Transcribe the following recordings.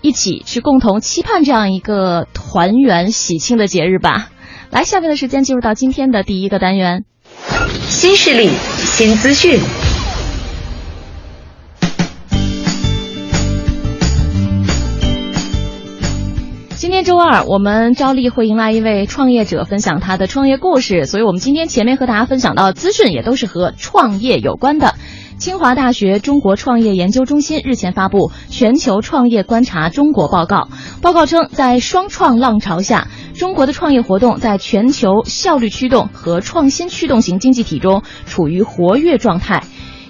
一起去共同期盼这样一个团圆喜庆的节日吧。来，下面的时间进入到今天的第一个单元，新势力、新资讯。今天周二，我们照例会迎来一位创业者分享他的创业故事，所以我们今天前面和大家分享到的资讯也都是和创业有关的。清华大学中国创业研究中心日前发布《全球创业观察中国报告》，报告称，在双创浪潮下，中国的创业活动在全球效率驱动和创新驱动型经济体中处于活跃状态，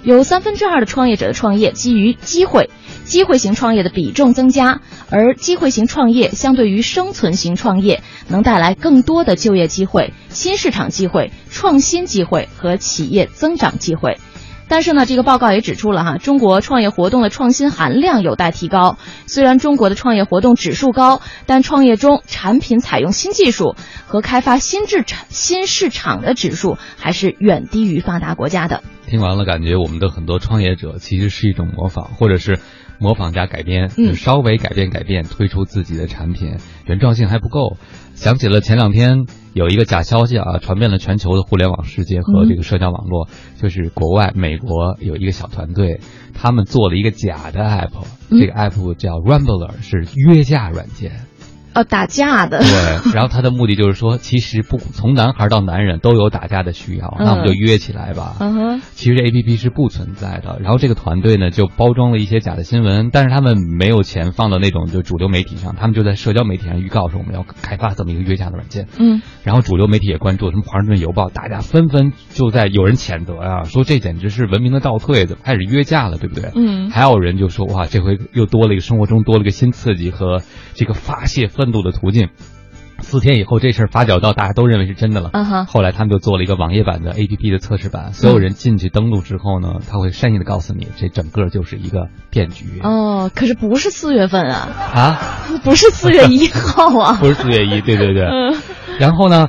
有三分之二的创业者的创业基于机会。机会型创业的比重增加，而机会型创业相对于生存型创业，能带来更多的就业机会、新市场机会、创新机会和企业增长机会。但是呢，这个报告也指出了哈，中国创业活动的创新含量有待提高。虽然中国的创业活动指数高，但创业中产品采用新技术和开发新制产新市场的指数还是远低于发达国家的。听完了，感觉我们的很多创业者其实是一种模仿，或者是。模仿加改编，嗯，稍微改变改变，推出自己的产品，原创性还不够。想起了前两天有一个假消息啊，传遍了全球的互联网世界和这个社交网络，就是国外美国有一个小团队，他们做了一个假的 app，这个 app 叫 Rambler，是约架软件。哦，打架的。对，然后他的目的就是说，其实不从男孩到男人都有打架的需要，那我们就约起来吧。嗯哼。其实这 A P P 是不存在的，然后这个团队呢就包装了一些假的新闻，但是他们没有钱放到那种就主流媒体上，他们就在社交媒体上预告说我们要开发这么一个约架的软件。嗯。然后主流媒体也关注，什么《华盛顿邮报》，大家纷纷就在有人谴责啊，说这简直是文明的倒退，怎么开始约架了，对不对？嗯。还有人就说哇，这回又多了一个生活中多了个新刺激和这个发泄愤怒的途径。四天以后，这事儿发酵到大家都认为是真的了。嗯哼。后来他们就做了一个网页版的 A P P 的测试版，所有人进去登录之后呢，他会善意的告诉你，这整个就是一个骗局。哦，可是不是四月份啊？啊？不是四月一号啊？不是四月一，对对对。嗯。然后呢，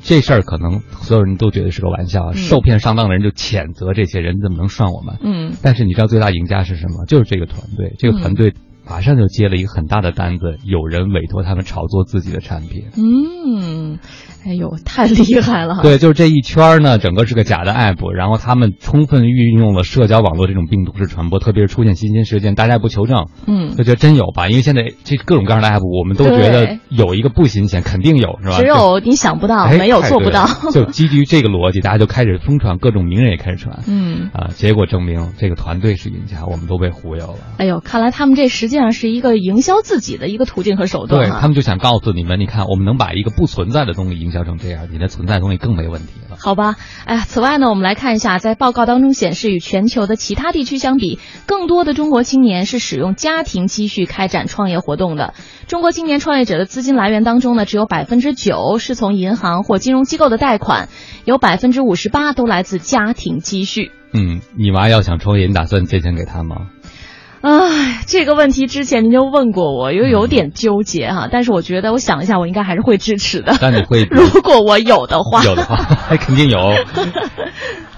这事儿可能所有人都觉得是个玩笑，受骗上当的人就谴责这些人怎么能涮我们？嗯。但是你知道最大赢家是什么？就是这个团队，这个团队。马上就接了一个很大的单子，有人委托他们炒作自己的产品。嗯，哎呦，太厉害了！对，就是这一圈呢，整个是个假的 app，然后他们充分运用了社交网络这种病毒式传播，特别是出现新鲜事件，大家不求证，嗯，就觉得真有吧？因为现在这各种各样的 app，我们都觉得有一个不新鲜，肯定有，是吧？只有你想不到，没有做不到。就基于这个逻辑，大家就开始疯传，各种名人也开始传。嗯啊，结果证明这个团队是赢家，我们都被忽悠了。哎呦，看来他们这实际。上是一个营销自己的一个途径和手段。对他们就想告诉你们，你看，我们能把一个不存在的东西营销成这样，你的存在东西更没问题了。好吧，哎呀，此外呢，我们来看一下，在报告当中显示，与全球的其他地区相比，更多的中国青年是使用家庭积蓄开展创业活动的。中国青年创业者的资金来源当中呢，只有百分之九是从银行或金融机构的贷款，有百分之五十八都来自家庭积蓄。嗯，你娃要想创业，你打算借钱给他吗？唉，这个问题之前您就问过我，又有点纠结哈。但是我觉得，我想一下，我应该还是会支持的。但你会，如果我有的话，有的话，还 肯定有。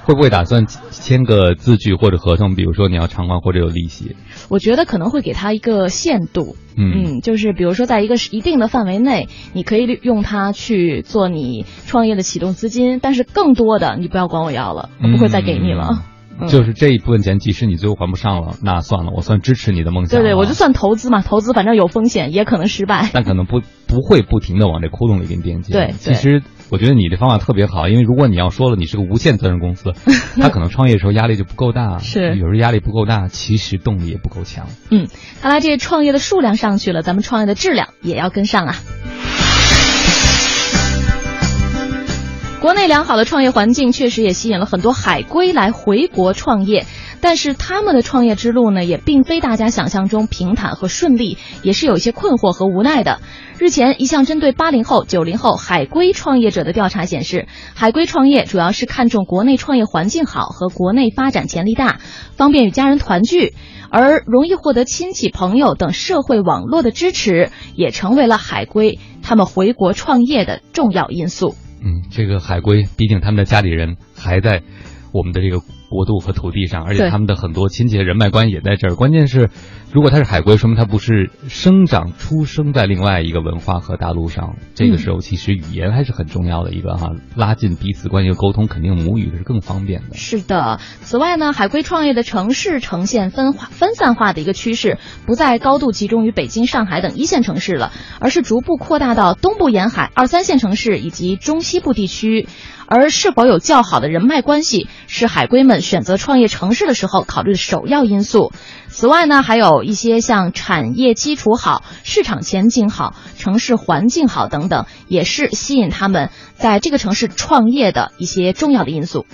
会不会打算签个字据或者合同？比如说你要偿还或者有利息？我觉得可能会给他一个限度，嗯，就是比如说在一个一定的范围内，你可以用它去做你创业的启动资金，但是更多的你不要管我要了，我不会再给你了。就是这一部分钱，即使你最后还不上了，那算了，我算支持你的梦想。对对，我就算投资嘛，投资反正有风险，也可能失败。但可能不不会不停的往这窟窿里给你垫钱。对，其实我觉得你这方法特别好，因为如果你要说了你是个无限责任公司，他可能创业的时候压力就不够大。是，有时候压力不够大，其实动力也不够强。嗯，看来这创业的数量上去了，咱们创业的质量也要跟上啊。国内良好的创业环境确实也吸引了很多海归来回国创业，但是他们的创业之路呢，也并非大家想象中平坦和顺利，也是有一些困惑和无奈的。日前，一项针对八零后、九零后海归创业者的调查显示，海归创业主要是看重国内创业环境好和国内发展潜力大，方便与家人团聚，而容易获得亲戚朋友等社会网络的支持，也成为了海归他们回国创业的重要因素。嗯，这个海归，毕竟他们的家里人还在我们的这个国度和土地上，而且他们的很多亲戚人脉关系也在这儿。关键是，如果他是海归，说明他不是生长出生在另外一个文化和大陆上。这个时候，其实语言还是很重要的一个哈，拉近彼此关系沟通，肯定母语是更方便的。是的。此外呢，海归创业的城市呈现分化分散化的一个趋势，不再高度集中于北京、上海等一线城市了，而是逐步扩大到东部沿海、二三线城市以及中西部地区。而是否有较好的人脉关系，是海归们选择创业城市的时候考虑的首要因素。此外呢，还有一些像产业基础好、市场前景好、城市环境好等等，也是吸引他们在这个城市创业的一些重要的因素。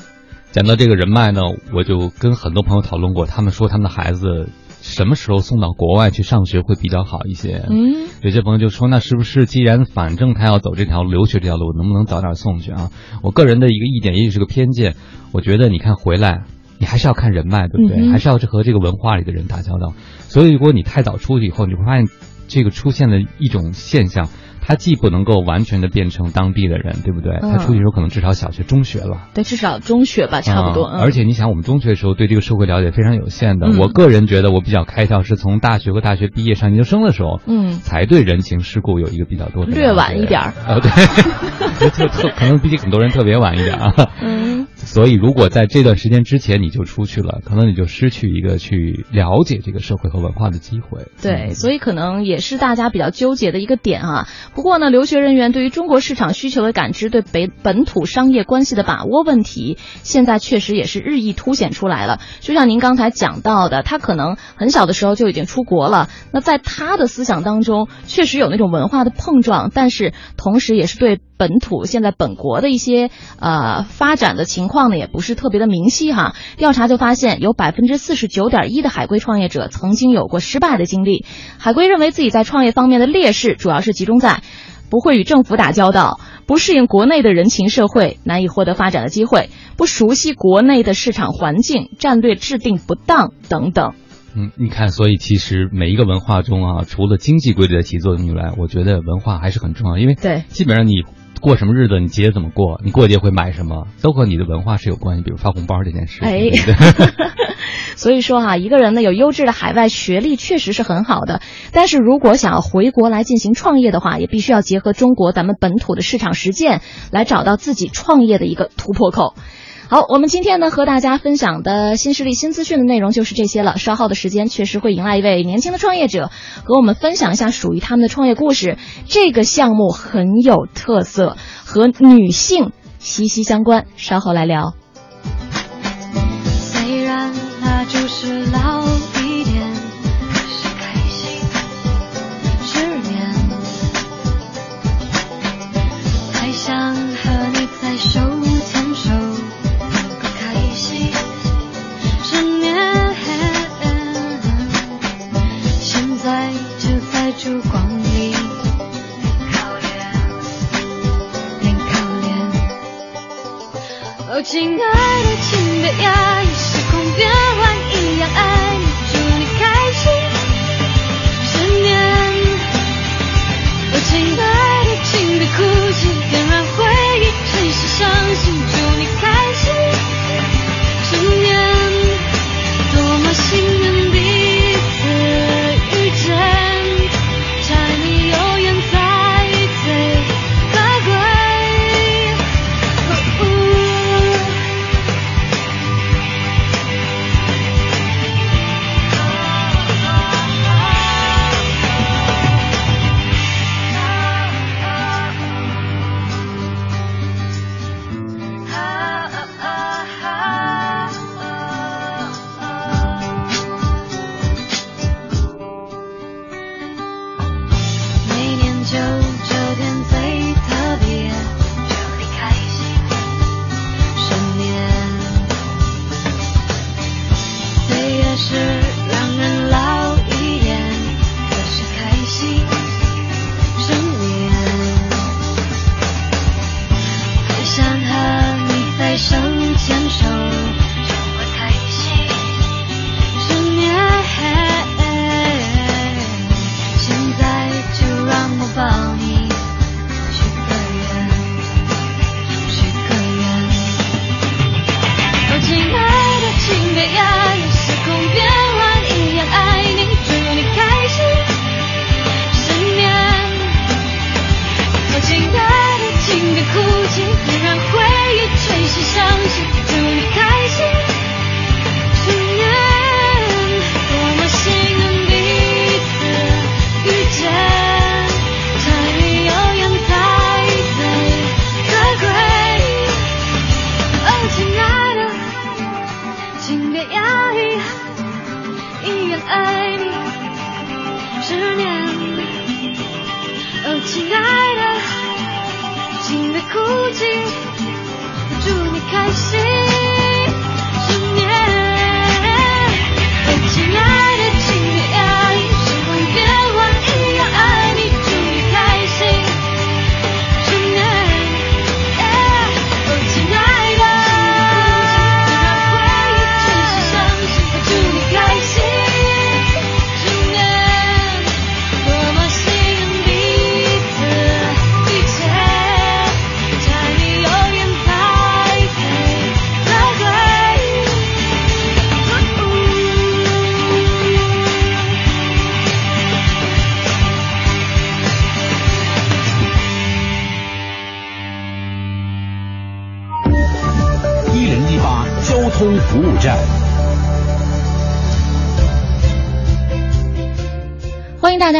讲到这个人脉呢，我就跟很多朋友讨论过，他们说他们的孩子。什么时候送到国外去上学会比较好一些？嗯，有些朋友就说，那是不是既然反正他要走这条留学这条路，能不能早点送去啊？我个人的一个意见，也许是个偏见，我觉得你看回来，你还是要看人脉，对不对？还是要和这个文化里的人打交道。所以如果你太早出去以后，你会发现这个出现的一种现象。他既不能够完全的变成当地的人，对不对？他出去的时候可能至少小学、中学了。对，至少中学吧，差不多。而且你想，我们中学的时候对这个社会了解非常有限的。我个人觉得我比较开窍，是从大学和大学毕业上研究生的时候，嗯，才对人情世故有一个比较多的。略晚一点儿。啊，对，特特可能比很多人特别晚一点啊。嗯。所以，如果在这段时间之前你就出去了，可能你就失去一个去了解这个社会和文化的机会。对，所以可能也是大家比较纠结的一个点啊。不过呢，留学人员对于中国市场需求的感知，对北本土商业关系的把握问题，现在确实也是日益凸显出来了。就像您刚才讲到的，他可能很小的时候就已经出国了，那在他的思想当中，确实有那种文化的碰撞，但是同时也是对。本土现在本国的一些呃发展的情况呢，也不是特别的明晰哈。调查就发现，有百分之四十九点一的海归创业者曾经有过失败的经历。海归认为自己在创业方面的劣势，主要是集中在不会与政府打交道，不适应国内的人情社会，难以获得发展的机会，不熟悉国内的市场环境，战略制定不当等等。嗯，你看，所以其实每一个文化中啊，除了经济规律的起作用以外，我觉得文化还是很重要，因为对，基本上你。过什么日子，你节怎么过，你过节会买什么，都和你的文化是有关系。比如发红包这件事。哎，所以说哈，一个人呢有优质的海外学历确实是很好的，但是如果想要回国来进行创业的话，也必须要结合中国咱们本土的市场实践，来找到自己创业的一个突破口。好，我们今天呢和大家分享的新势力新资讯的内容就是这些了。稍后的时间确实会迎来一位年轻的创业者，和我们分享一下属于他们的创业故事。这个项目很有特色，和女性息息相关。稍后来聊。虽然那就是老一点，是开心失眠，还想和你在手。烛光里。哦亲爱的，请别压抑，时空变换一样爱你，祝你开心。十年，哦，亲爱的，请别哭泣，点燃回忆，谁是伤心，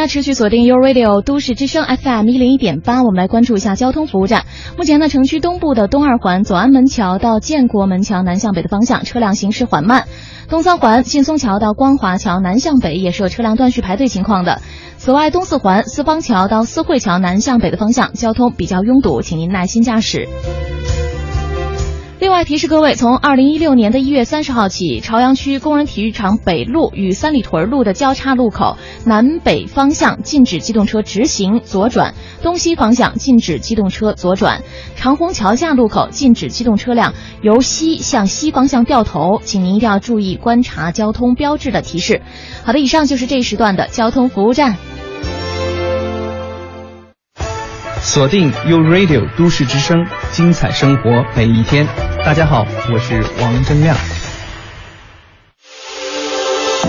持续锁定 Your Radio 都市之声 FM 一零一点八，我们来关注一下交通服务站。目前呢，城区东部的东二环左安门桥到建国门桥南向北的方向车辆行驶缓慢；东三环劲松桥到光华桥南向北也是有车辆断续排队情况的。此外，东四环四方桥到四惠桥南向北的方向交通比较拥堵，请您耐心驾驶。另外提示各位，从二零一六年的一月三十号起，朝阳区工人体育场北路与三里屯路的交叉路口南北方向禁止机动车直行左转，东西方向禁止机动车左转。长虹桥下路口禁止机动车辆由西向西方向掉头，请您一定要注意观察交通标志的提示。好的，以上就是这一时段的交通服务站。锁定 U Radio 都市之声，精彩生活每一天。大家好，我是王铮亮。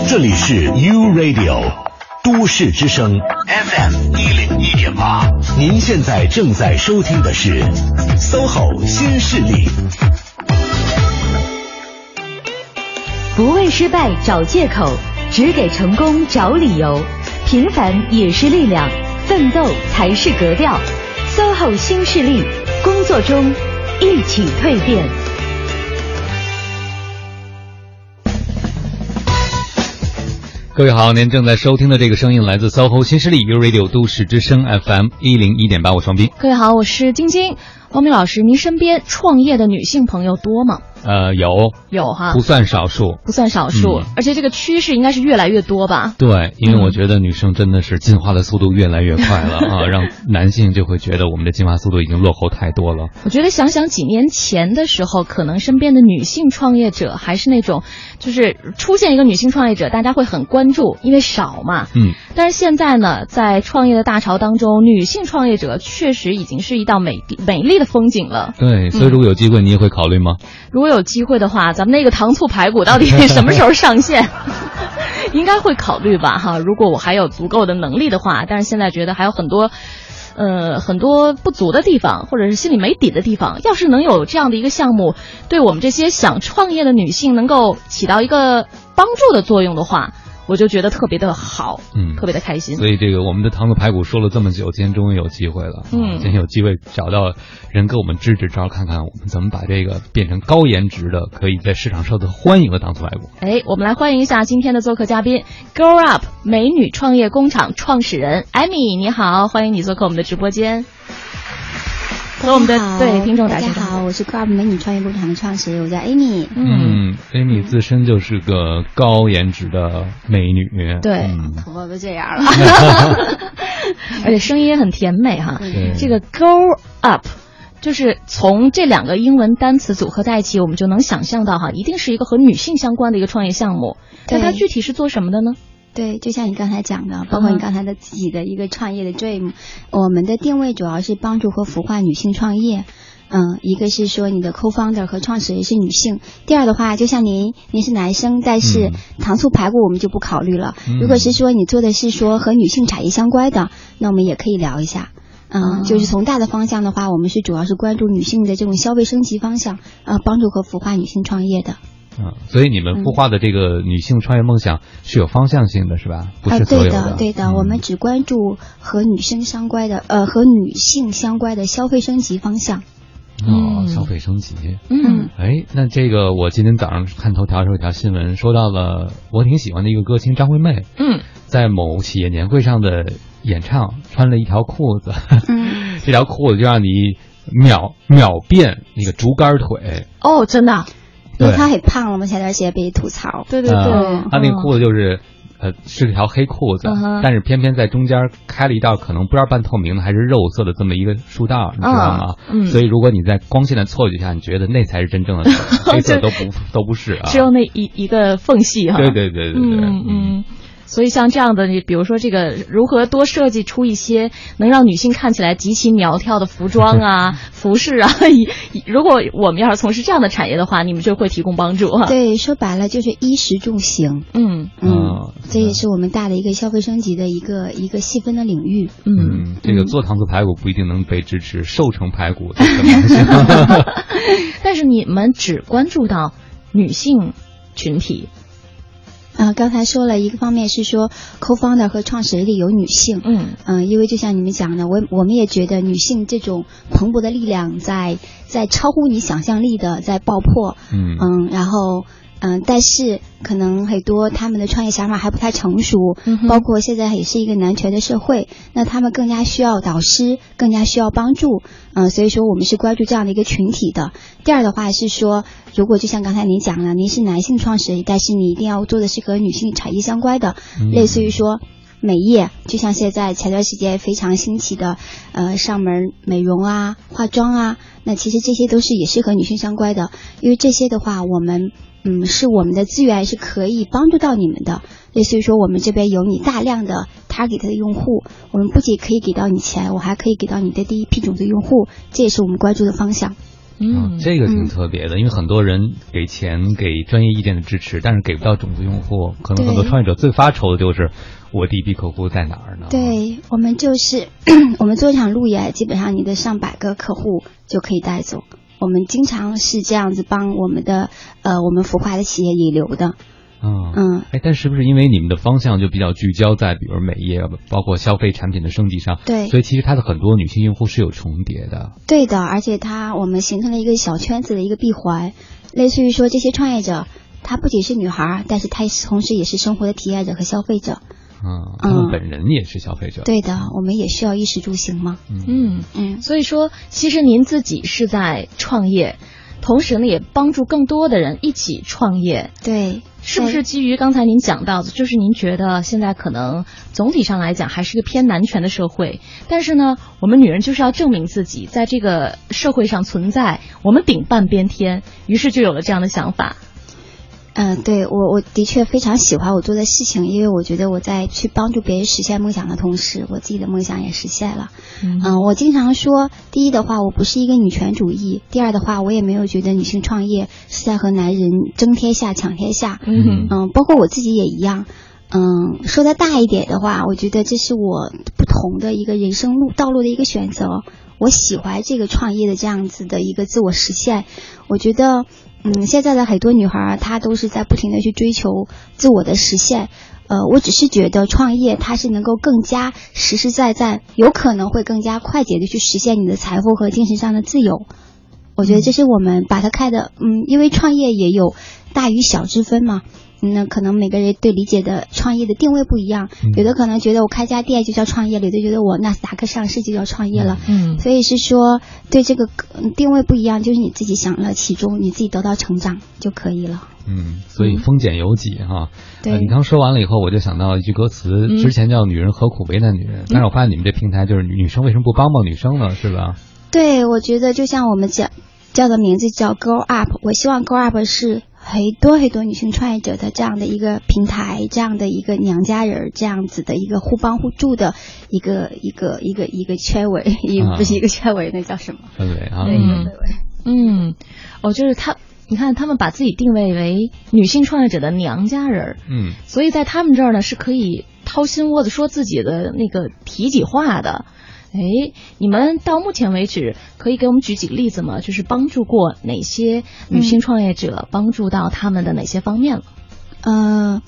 这里是 U Radio 都市之声 FM 一零一点八，您现在正在收听的是 SOHO 新势力。不为失败找借口，只给成功找理由。平凡也是力量，奋斗才是格调。SOHO 新势力，工作中一起蜕变。各位好，您正在收听的这个声音来自 SOHO 新势力 u Radio 都市之声 FM 一零一点八，我双斌。各位好，我是晶晶。汪明老师，您身边创业的女性朋友多吗？呃，有有哈，不算少数，不算少数，而且这个趋势应该是越来越多吧？对，因为我觉得女生真的是进化的速度越来越快了 啊，让男性就会觉得我们的进化速度已经落后太多了。我觉得想想几年前的时候，可能身边的女性创业者还是那种，就是出现一个女性创业者，大家会很关注，因为少嘛。嗯。但是现在呢，在创业的大潮当中，女性创业者确实已经是一道美美丽的风景了。对，所以如果有机会，你也会考虑吗？如果有机会的话，咱们那个糖醋排骨到底什么时候上线？应该会考虑吧，哈。如果我还有足够的能力的话，但是现在觉得还有很多，呃，很多不足的地方，或者是心里没底的地方。要是能有这样的一个项目，对我们这些想创业的女性能够起到一个帮助的作用的话。我就觉得特别的好，嗯，特别的开心。所以这个我们的糖醋排骨说了这么久，今天终于有机会了，嗯，今天有机会找到人给我们支支招，看看我们怎么把这个变成高颜值的，可以在市场受到欢迎的糖醋排骨。哎，我们来欢迎一下今天的做客嘉宾，Grow Up 美女创业工厂创始人艾米，你好，欢迎你做客我们的直播间。和我们的对听众大家好，我是 Club 美女创业工厂的创始人，我叫 Amy。嗯，Amy 自身就是个高颜值的美女，对，头发都这样了，而且声音也很甜美哈。这个 Grow Up 就是从这两个英文单词组合在一起，我们就能想象到哈，一定是一个和女性相关的一个创业项目。那它具体是做什么的呢？对，就像你刚才讲的，包括你刚才的自己的一个创业的 dream，我们的定位主要是帮助和孵化女性创业。嗯，一个是说你的 co-founder 和创始人是女性，第二的话，就像您，您是男生，但是糖醋排骨我们就不考虑了。如果是说你做的是说和女性产业相关的，那我们也可以聊一下。嗯，就是从大的方向的话，我们是主要是关注女性的这种消费升级方向，呃，帮助和孵化女性创业的。嗯，所以你们孵化的这个女性创业梦想是有方向性的，是吧？不是所有的。对的，对的，我们只关注和女生相关的，呃，和女性相关的消费升级方向。哦，消费升级。嗯。哎，那这个我今天早上看头条时候一条新闻，说到了我挺喜欢的一个歌星张惠妹。嗯。在某企业年会上的演唱，穿了一条裤子。嗯。这条裤子就让你。秒秒变那个竹竿腿。哦，真的，对因为他很胖了嘛，前段时间被吐槽。对对对，呃他那裤子就是。呃，是条黑裤子，但是偏偏在中间开了一道可能不知道半透明的还是肉色的这么一个竖道，你知道吗？嗯所以如果你在光线的错觉下，你觉得那才是真正的，黑色都不都不是啊。只有那一一个缝隙哈。对对对对对，嗯嗯。所以像这样的，你比如说这个如何多设计出一些能让女性看起来极其苗条的服装啊、服饰啊，以以如果我们要是从事这样的产业的话，你们就会提供帮助哈。对，说白了就是衣食住行。嗯嗯哦，这也是我们大的一个消费升级的一个一个细分的领域。嗯。嗯，这个做糖醋排骨不一定能被支持，瘦成排骨这可能性。但是你们只关注到女性群体，啊、刚才说了一个方面是说 co-founder 和创始人里有女性，嗯嗯、因为就像你们讲的，我我们也觉得女性这种蓬勃的力量在在超乎你想象力的在爆破，嗯。嗯，然后嗯，但是可能很多他们的创业想法还不太成熟，嗯包括现在也是一个男权的社会，那他们更加需要导师，更加需要帮助，嗯，所以说我们是关注这样的一个群体的。第二的话是说，如果就像刚才您讲了，您是男性创始人，但是你一定要做的是和女性产业相关的，嗯类似于说。美业就像现在前段时间非常兴起的，呃，上门美容啊、化妆啊，那其实这些都是也是和女性相关的，因为这些的话，我们嗯是我们的资源是可以帮助到你们的。类似于说，我们这边有你大量的 target 的用户，我们不仅可以给到你钱，我还可以给到你的第一批种子用户，这也是我们关注的方向。嗯啊，这个挺特别的，因为很多人给钱给专业意见的支持，但是给不到种子用户，可能很多创业者最发愁的就是我第一批客户在哪儿呢？，对我们就是 我们做一场路演，基本上你的上百个客户就可以带走。我们经常是这样子帮我们的呃我们孵化的企业引流的。嗯嗯，哎，但是不是因为你们的方向就比较聚焦在比如美业，包括消费产品的升级上，对所以其实它的很多女性用户是有重叠的。对的，而且它我们形成了一个小圈子的一个闭环，类似于说这些创业者，她不仅是女孩儿，但是她同时也是生活的体验者和消费者。嗯，他们本人也是消费者。对的，我们也需要衣食住行嘛。嗯嗯，所以说，其实您自己是在创业，同时呢也帮助更多的人一起创业。对，是不是基于刚才您讲到的，就是您觉得现在可能总体上来讲还是一个偏男权的社会，但是呢，我们女人就是要证明自己在这个社会上存在，我们顶半边天，于是就有了这样的想法。嗯、对我我的确非常喜欢我做的事情，因为我觉得我在去帮助别人实现梦想的同时，我自己的梦想也实现了。嗯、我经常说，第一的话，我不是一个女权主义；第二的话，我也没有觉得女性创业是在和男人争天下、抢天下。嗯包括我自己也一样。嗯，说的大一点的话，我觉得这是我不同的一个人生路道路的一个选择。我喜欢这个创业的这样子的一个自我实现。我觉得，嗯，现在的很多女孩儿她都是在不停的去追求自我的实现。呃，我只是觉得创业它是能够更加实实在在，有可能会更加快捷的去实现你的财富和精神上的自由。我觉得这是我们把它开的，嗯，因为创业也有大与小之分嘛。嗯那可能每个人对理解的创业的定位不一样，有的可能觉得我开家店就叫创业了，有的觉得我纳斯达克上市就叫创业了。嗯所以是说对这个嗯定位不一样，就是你自己想了其中，你自己得到成长就可以了。嗯，所以丰俭由己哈。对呃你刚说完了以后，我就想到一句歌词，嗯之前叫“女人何苦为难女人”，但是我发现你们这平台就是女女生为什么不帮帮女生呢？是吧？对，我觉得就像我们叫叫的名字叫 Grow Up，我希望 Grow Up 是很多很多女性创业者的这样的一个平台，这样的一个娘家人，这样子的一个互帮互助的一个一个一个一个圈围，也啊不是一个圈围，那叫什么？氛围啊，对，一个氛围。嗯，哦，就是他，你看他们把自己定位为女性创业者的娘家人，嗯所以在他们这儿呢是可以掏心窝子说自己的那个体己话的。哎，你们到目前为止可以给我们举几个例子吗？就是帮助过哪些女性创业者，帮助到他们的哪些方面了？呃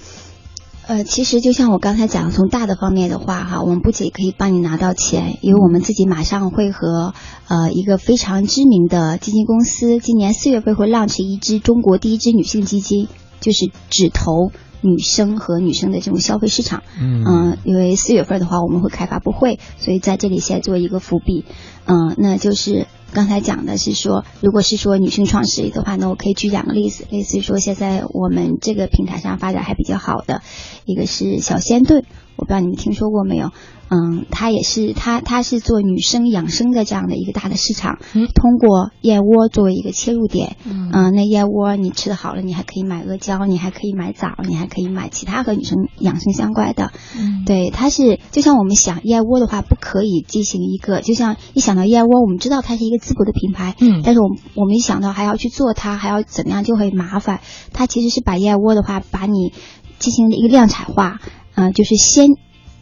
呃，其实就像我刚才讲，从大的方面的话，哈，我们不仅可以帮你拿到钱，因为我们自己马上会和呃一个非常知名的基金公司，今年四月份会 launch 一支中国第一支女性基金，就是只投女生和女生的这种消费市场。嗯嗯，因为四月份的话我们会开发布会，所以在这里先做一个伏笔。嗯，那就是刚才讲的是说，如果是说女性创始人的话，那我可以举两个例子，类似于说现在我们这个平台上发展还比较好的，一个是小仙炖，我不知道你们听说过没有？嗯，它也是它它是做女生养生的这样的一个大的市场，嗯通过燕窝作为一个切入点，嗯嗯，那燕窝你吃的好了，你还可以买阿胶，你还可以买枣，你还可以买其他和女生养生相关的。嗯对，它是就像我们想燕窝的话，不可以进行一个，就像一想到燕窝，我们知道它是一个淄博的品牌，嗯但是我们我们一想到还要去做它，还要怎么样，就会麻烦。它其实是把燕窝的话，把你进行一个量产化，啊、就是先。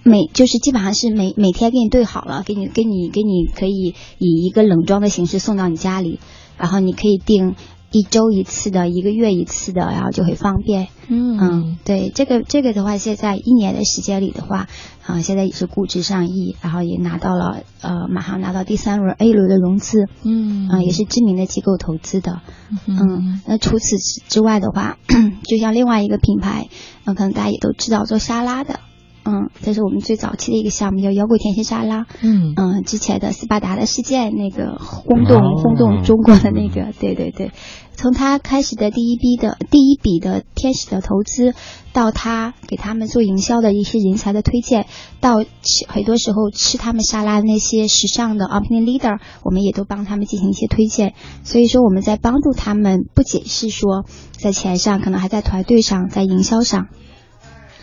每就是基本上是每每天给你兑好了，给你给你给你可以以一个冷装的形式送到你家里，然后你可以定一周一次的，一个月一次的，然后就很方便。嗯，对，这个这个的话，现在一年的时间里的话，啊、现在也是估值上亿，然后也拿到了呃，马上拿到第三轮 A 轮的融资，嗯啊、也是知名的机构投资的。嗯嗯，那除此之之外的话，就像另外一个品牌，嗯、可能大家也都知道做沙拉的，嗯，这是我们最早期的一个项目，叫摇滚甜心沙拉。嗯嗯，之前的斯巴达的事件那个轰动、哦轰动中国的那个，对对对，从他开始的第一笔的第一笔的天使的投资，到他给他们做营销的一些人才的推荐，到吃很多时候吃他们沙拉的那些时尚的 opinion leader，我们也都帮他们进行一些推荐。所以说我们在帮助他们，不仅是说在钱上，可能还在团队上，在营销上。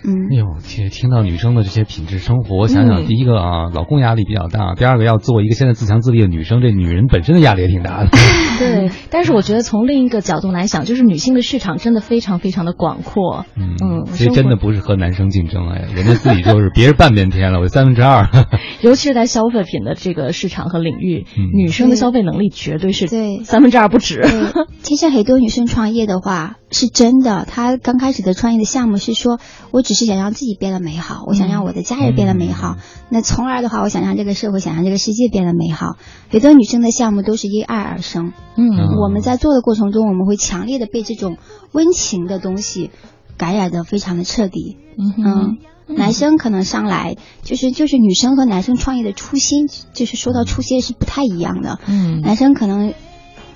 嗯哎呦，听听到女生的这些品质生活，我想想，嗯第一个啊，老公压力比较大；第二个，要做一个现在自强自立的女生，这女人本身的压力也挺大的。对，但是我觉得从另一个角度来想，就是女性的市场真的非常非常的广阔。嗯嗯其实真的不是和男生竞争，哎，人家自己就是别人半边天了，我 三分之二。尤其是在消费品的这个市场和领域，嗯女生的消费能力绝对是对三分之二不止。对，其实很多女生创业的话是真的，她刚开始的创业的项目是说，我只是想让自己变得美好，我想让我的家人变得美好，那从而的话，我想让这个社会，想让这个世界变得美好。很多女生的项目都是因爱而生，嗯我们在做的过程中，我们会强烈的被这种温情的东西感染的非常的彻底。嗯嗯，男生可能上来就是就是女生和男生创业的初心，就是说到初心是不太一样的。嗯男生可能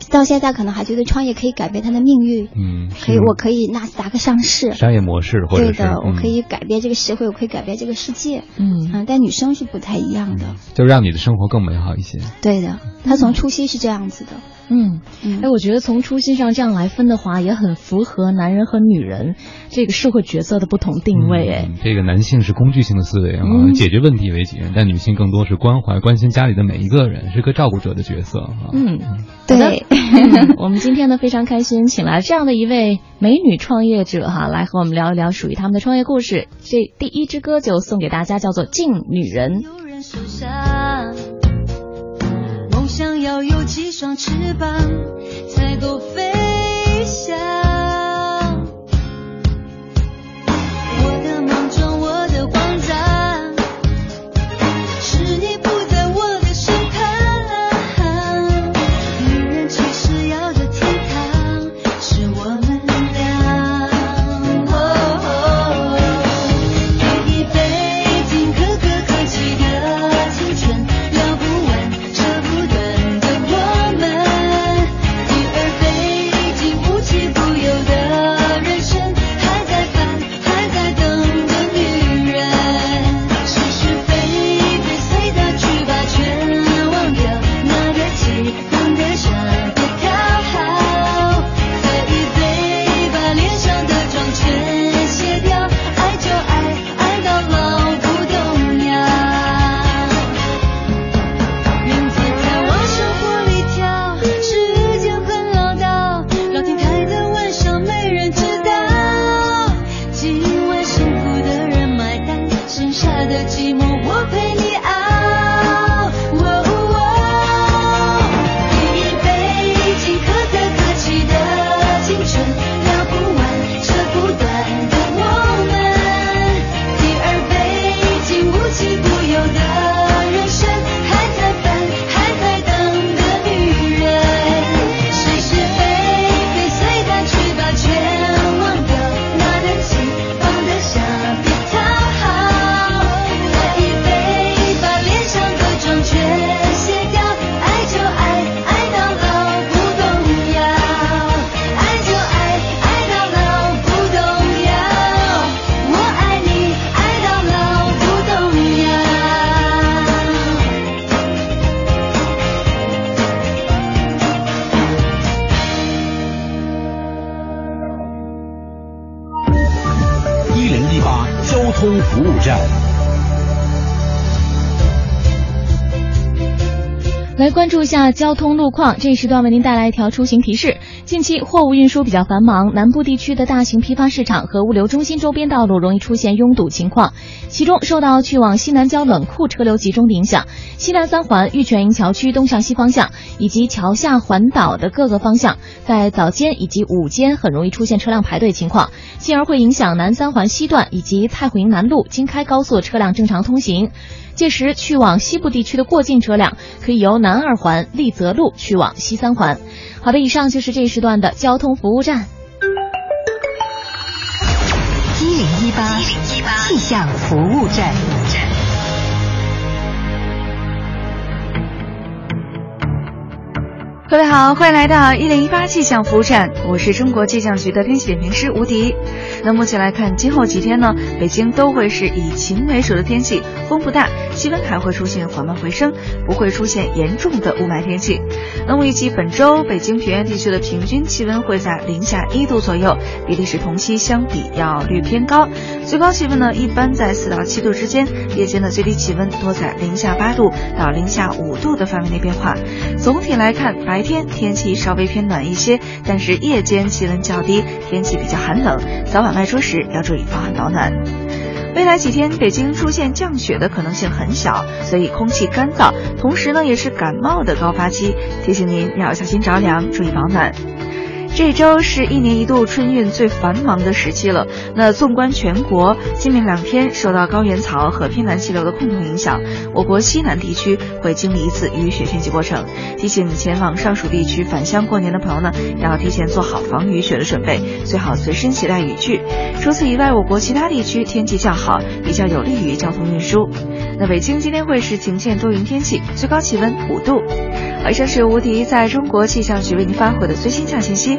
到现在可能还觉得创业可以改变他的命运，嗯，可以我可以纳斯达克上市，商业模式，或者是对的，我嗯可以改变这个社会，我可以改变这个世界。嗯嗯，但女生是不太一样的，就让你的生活更美好一些。对的，她从初期是这样子的。嗯，嗯哎，我觉得从初心上这样来分的话，也很符合男人和女人这个社会角色的不同定位。哎，嗯这个男性是工具性的思维啊，嗯解决问题为己任，但女性更多是关怀、关心家里的每一个人，是个照顾者的角色啊。嗯，对，嗯 我们今天呢非常开心，请来这样的一位美女创业者哈，来和我们聊一聊属于他们的创业故事。这第一支歌就送给大家，叫做《敬女人》。有人受伤，梦要有几双翅膀才够飞来关注一下交通路况，这一时段为您带来一条出行提示。近期货物运输比较繁忙，南部地区的大型批发市场和物流中心周边道路容易出现拥堵情况。其中，受到去往西南郊冷库车流集中的影响，西南三环玉泉营桥区东向西方向以及桥下环岛的各个方向，在早间以及午间很容易出现车辆排队情况，进而会影响南三环西段以及太湖营南路京开高速车辆正常通行。届时，去往西部地区的过境车辆可以由南二环立泽路去往西三环。好的，以上就是这一时段的交通服务站。一零一八气象服务站。各位好，欢迎来到一零一八气象服务站，我是中国气象局的天气点评师吴迪。那目前来看，今后几天呢，北京都会是以晴为主的天气，风不大，气温还会出现缓慢回升，不会出现严重的雾霾天气。那么预计本周北京平原地区的平均气温会在零下一度左右，比历史同期相比要略偏高。最高气温呢，一般在四到七度之间，夜间的最低气温多在零下八度到零下五度的范围内变化。总体来看，白白天天气稍微偏暖一些，但是夜间气温较低，天气比较寒冷，早晚外出时要注意防寒保暖。未来几天，北京出现降雪的可能性很小，所以空气干燥，同时呢也是感冒的高发期，提醒您要小心着凉，注意保暖。这周是一年一度春运最繁忙的时期了。那纵观全国，今明两天受到高原槽和偏南气流的共同影响，我国西南地区会经历一次雨雪天气过程。提醒前往上述地区返乡过年的朋友呢，要提前做好防雨雪的准备，最好随身携带雨具。除此以外，我国其他地区天气较好，比较有利于交通运输。那北京今天会是晴间多云天气，最高气温五度。以上是吴迪在中国气象局为您发回的最新气象信息，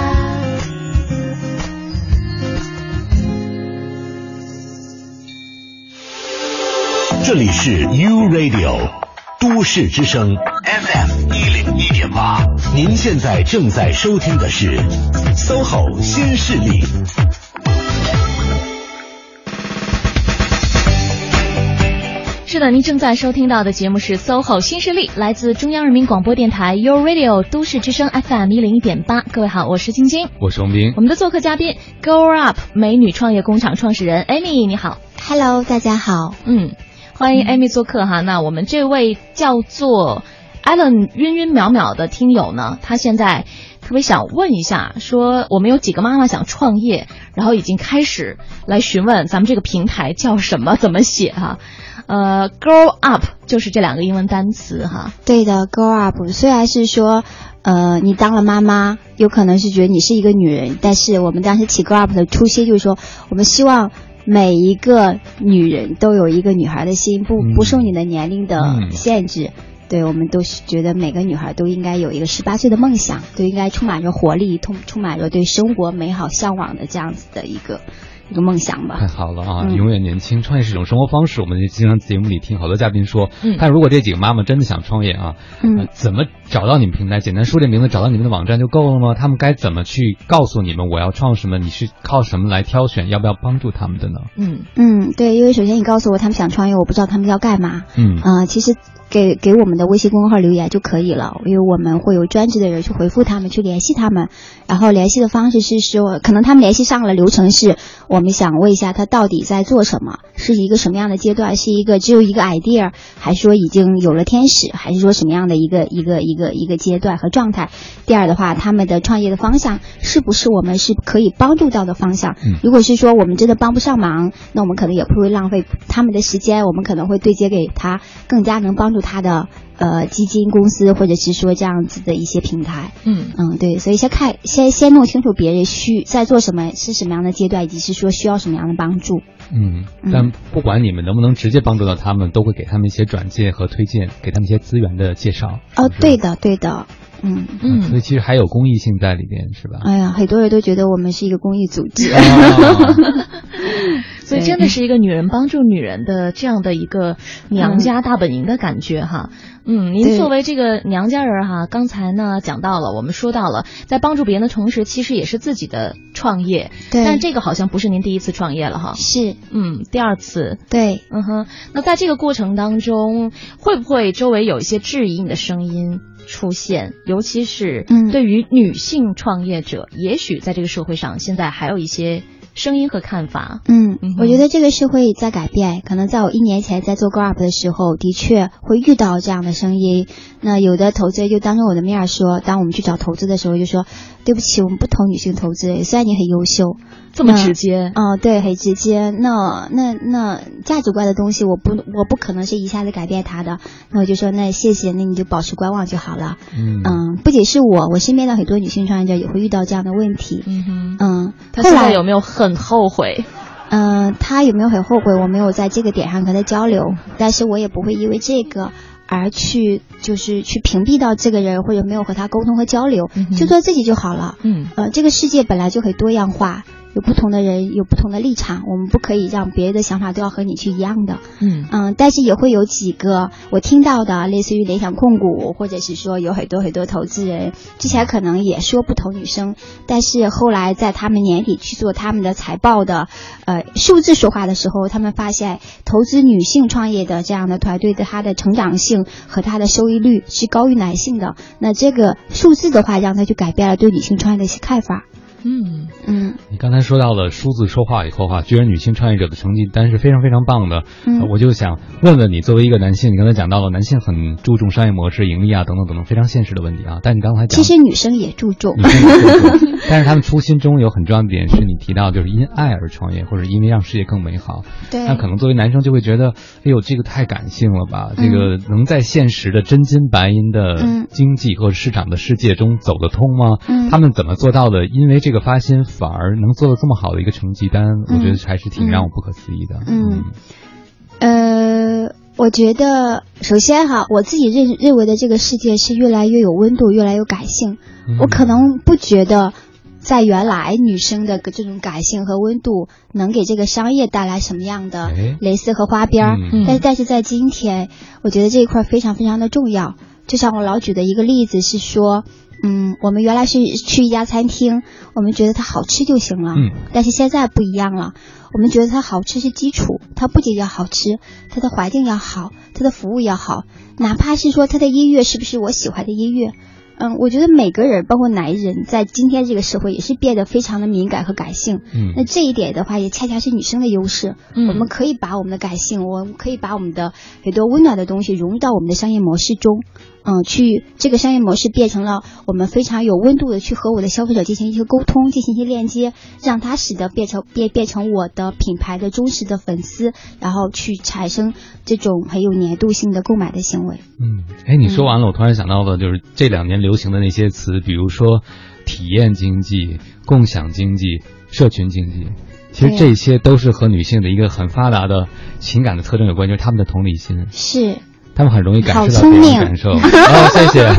这里是 U Radio 都市之声 FM 一零一点八，您现在正在收听的是 SOHO 新势力。是的，您正在收听到的节目是 SOHO 新势力，来自中央人民广播电台 u Radio 都市之声 FM 一零一点八。各位好，我是晶晶，我是王斌我。们的做客嘉宾 Grow Up 美女创业工厂创始人 Amy，你好。Hello，大家好。嗯，欢迎 Amy 做客哈。那我们这位叫做 Allen 晕晕淼淼的听友呢，他现在特别想问一下，说我们有几个妈妈想创业，然后已经开始来询问咱们这个平台叫什么，怎么写哈？呃，Grow Up 就是这两个英文单词哈。对的，grow up 虽然是说，呃，你当了妈妈，有可能是觉得你是一个女人，但是我们当时起 grow up 的初心就是说，我们希望每一个女人都有一个女孩的心，不嗯不受你的年龄的嗯限制。对，我们都是觉得每个女孩都应该有一个十八岁的梦想，都应该充满着活力，充充满着对生活美好向往的这样子的一个一个梦想吧太。好了啊！嗯永远年轻，创业是一种生活方式。我们经常节目里听好多嘉宾说，嗯但如果这几个妈妈真的想创业啊，怎么找到你们平台？简单说这名字，找到你们的网站就够了吗？他们该怎么去告诉你们我要创什么？你是靠什么来挑选？要不要帮助他们的呢？嗯嗯，对，因为首先你告诉我他们想创业，我不知道他们要干嘛。嗯啊、其实给给我们的微信公众号留言就可以了，因为我们会有专职的人去回复他们，去联系他们。然后联系的方式是说，可能他们联系上了，流程是我们想问一下他到底在做什么，是一个什么样的阶段，是一个只有一个 idea，还是说已经有了天使，还是说什么样的一个一个一个一个阶段和状态？第二的话，他们的创业的方向是不是我们是可以帮助到的方向？嗯如果是说我们真的帮不上忙，那我们可能也不会浪费他们的时间，我们可能会对接给他更加能帮助他的呃基金公司或者是说这样子的一些平台。嗯嗯，对，所以先看先先弄清楚别人需在做什么，是什么样的阶段，以及是说需要什么样的帮助。嗯嗯，但不管你们能不能直接帮助到他们，都会给他们一些转介和推荐，给他们一些资源的介绍。哦，对的，对的。嗯嗯所以其实还有公益性在里边，是吧？哎呀，很多人都觉得我们是一个公益组织。哦 所以真的是一个女人帮助女人的这样的一个娘家大本营的感觉哈。嗯，您作为这个娘家人哈，刚才呢讲到了，我们说到了，在帮助别人的同时，其实也是自己的创业。对但这个好像不是您第一次创业了哈。是，嗯，第二次。对，嗯哼，那在这个过程当中，会不会周围有一些质疑你的声音出现？尤其是嗯对于女性创业者，也许在这个社会上现在还有一些声音和看法。嗯嗯，我觉得这个社会在改变。可能在我一年前在做 Up 的时候，的确会遇到这样的声音。那有的投资人就当着我的面说，当我们去找投资的时候，就说对不起，我们不投女性投资人，虽然你很优秀。这么直接，哦，对，很直接。那那那价值观的东西，我不我不可能是一下子改变他的。那我就说，那谢谢，那你就保持观望就好了。嗯嗯，不仅是我，我身边的很多女性创业者也会遇到这样的问题。嗯哼，嗯，他现在后来有没有很后悔？嗯，他有没有很后悔？我没有在这个点上跟他交流，但是我也不会因为这个而去就是去屏蔽到这个人，或者没有和他沟通和交流，嗯就做自己就好了。嗯呃，这个世界本来就很多样化，有不同的人，有不同的立场，我们不可以让别人的想法都要和你去一样的。嗯嗯，但是也会有几个我听到的，类似于联想控股，或者是说有很多很多投资人之前可能也说不投女生，但是后来在他们年底去做他们的财报的，呃，数字说话的时候，他们发现投资女性创业的这样的团队的它的成长性和它的收益率是高于男性的。那这个数字的话，让他去改变了对女性创业的一些看法。嗯嗯你刚才说到了数字说话以后哈，居然女性创业者的成绩单是非常非常棒的。嗯呃我就想问问你，作为一个男性，你刚才讲到了男性很注重商业模式、盈利啊等等等等非常现实的问题啊，但你刚才讲其实女生也注重女。性也注重 但是他们初心中有很重要的点是你提到就是因爱而创业，或者因为让世界更美好。对那可能作为男生就会觉得，哎呦，这个太感性了吧？这个能在现实的真金白银的嗯经济或者市场的世界中走得通吗？嗯他们怎么做到的？因为这个发心反而能做到这么好的一个成绩单，我觉得还是挺让我不可思议的。嗯。呃，我觉得首先哈，我自己认认为的这个世界是越来越有温度，越来越有感性。嗯。我可能不觉得，在原来女生的这种感性和温度能给这个商业带来什么样的哎。蕾丝和花边儿，嗯。但是但是在今天，我觉得这一块非常非常的重要。就像我老举的一个例子是说，嗯，我们原来是去一家餐厅，我们觉得它好吃就行了，嗯但是现在不一样了。我们觉得它好吃是基础，它不仅要好吃，它的环境要好，它的服务要好，哪怕是说它的音乐是不是我喜欢的音乐。嗯，我觉得每个人，包括男人，在今天这个社会也是变得非常的敏感和感性。嗯那这一点的话，也恰恰是女生的优势。嗯我们可以把我们的感性，我们可以把我们的很多温暖的东西融入到我们的商业模式中。嗯，去这个商业模式变成了我们非常有温度的去和我的消费者进行一些沟通，进行一些链接，让他使得变成变变成我的品牌的忠实的粉丝，然后去产生这种很有粘度性的购买的行为。嗯，哎，你说完了，我突然想到的就是这两年流行的那些词，比如说体验经济、共享经济、社群经济。其实这些都是和女性的一个很发达的情感的特征有关，就是她们的同理心，是，她们很容易感受到别人聪明的感受。哦，谢谢。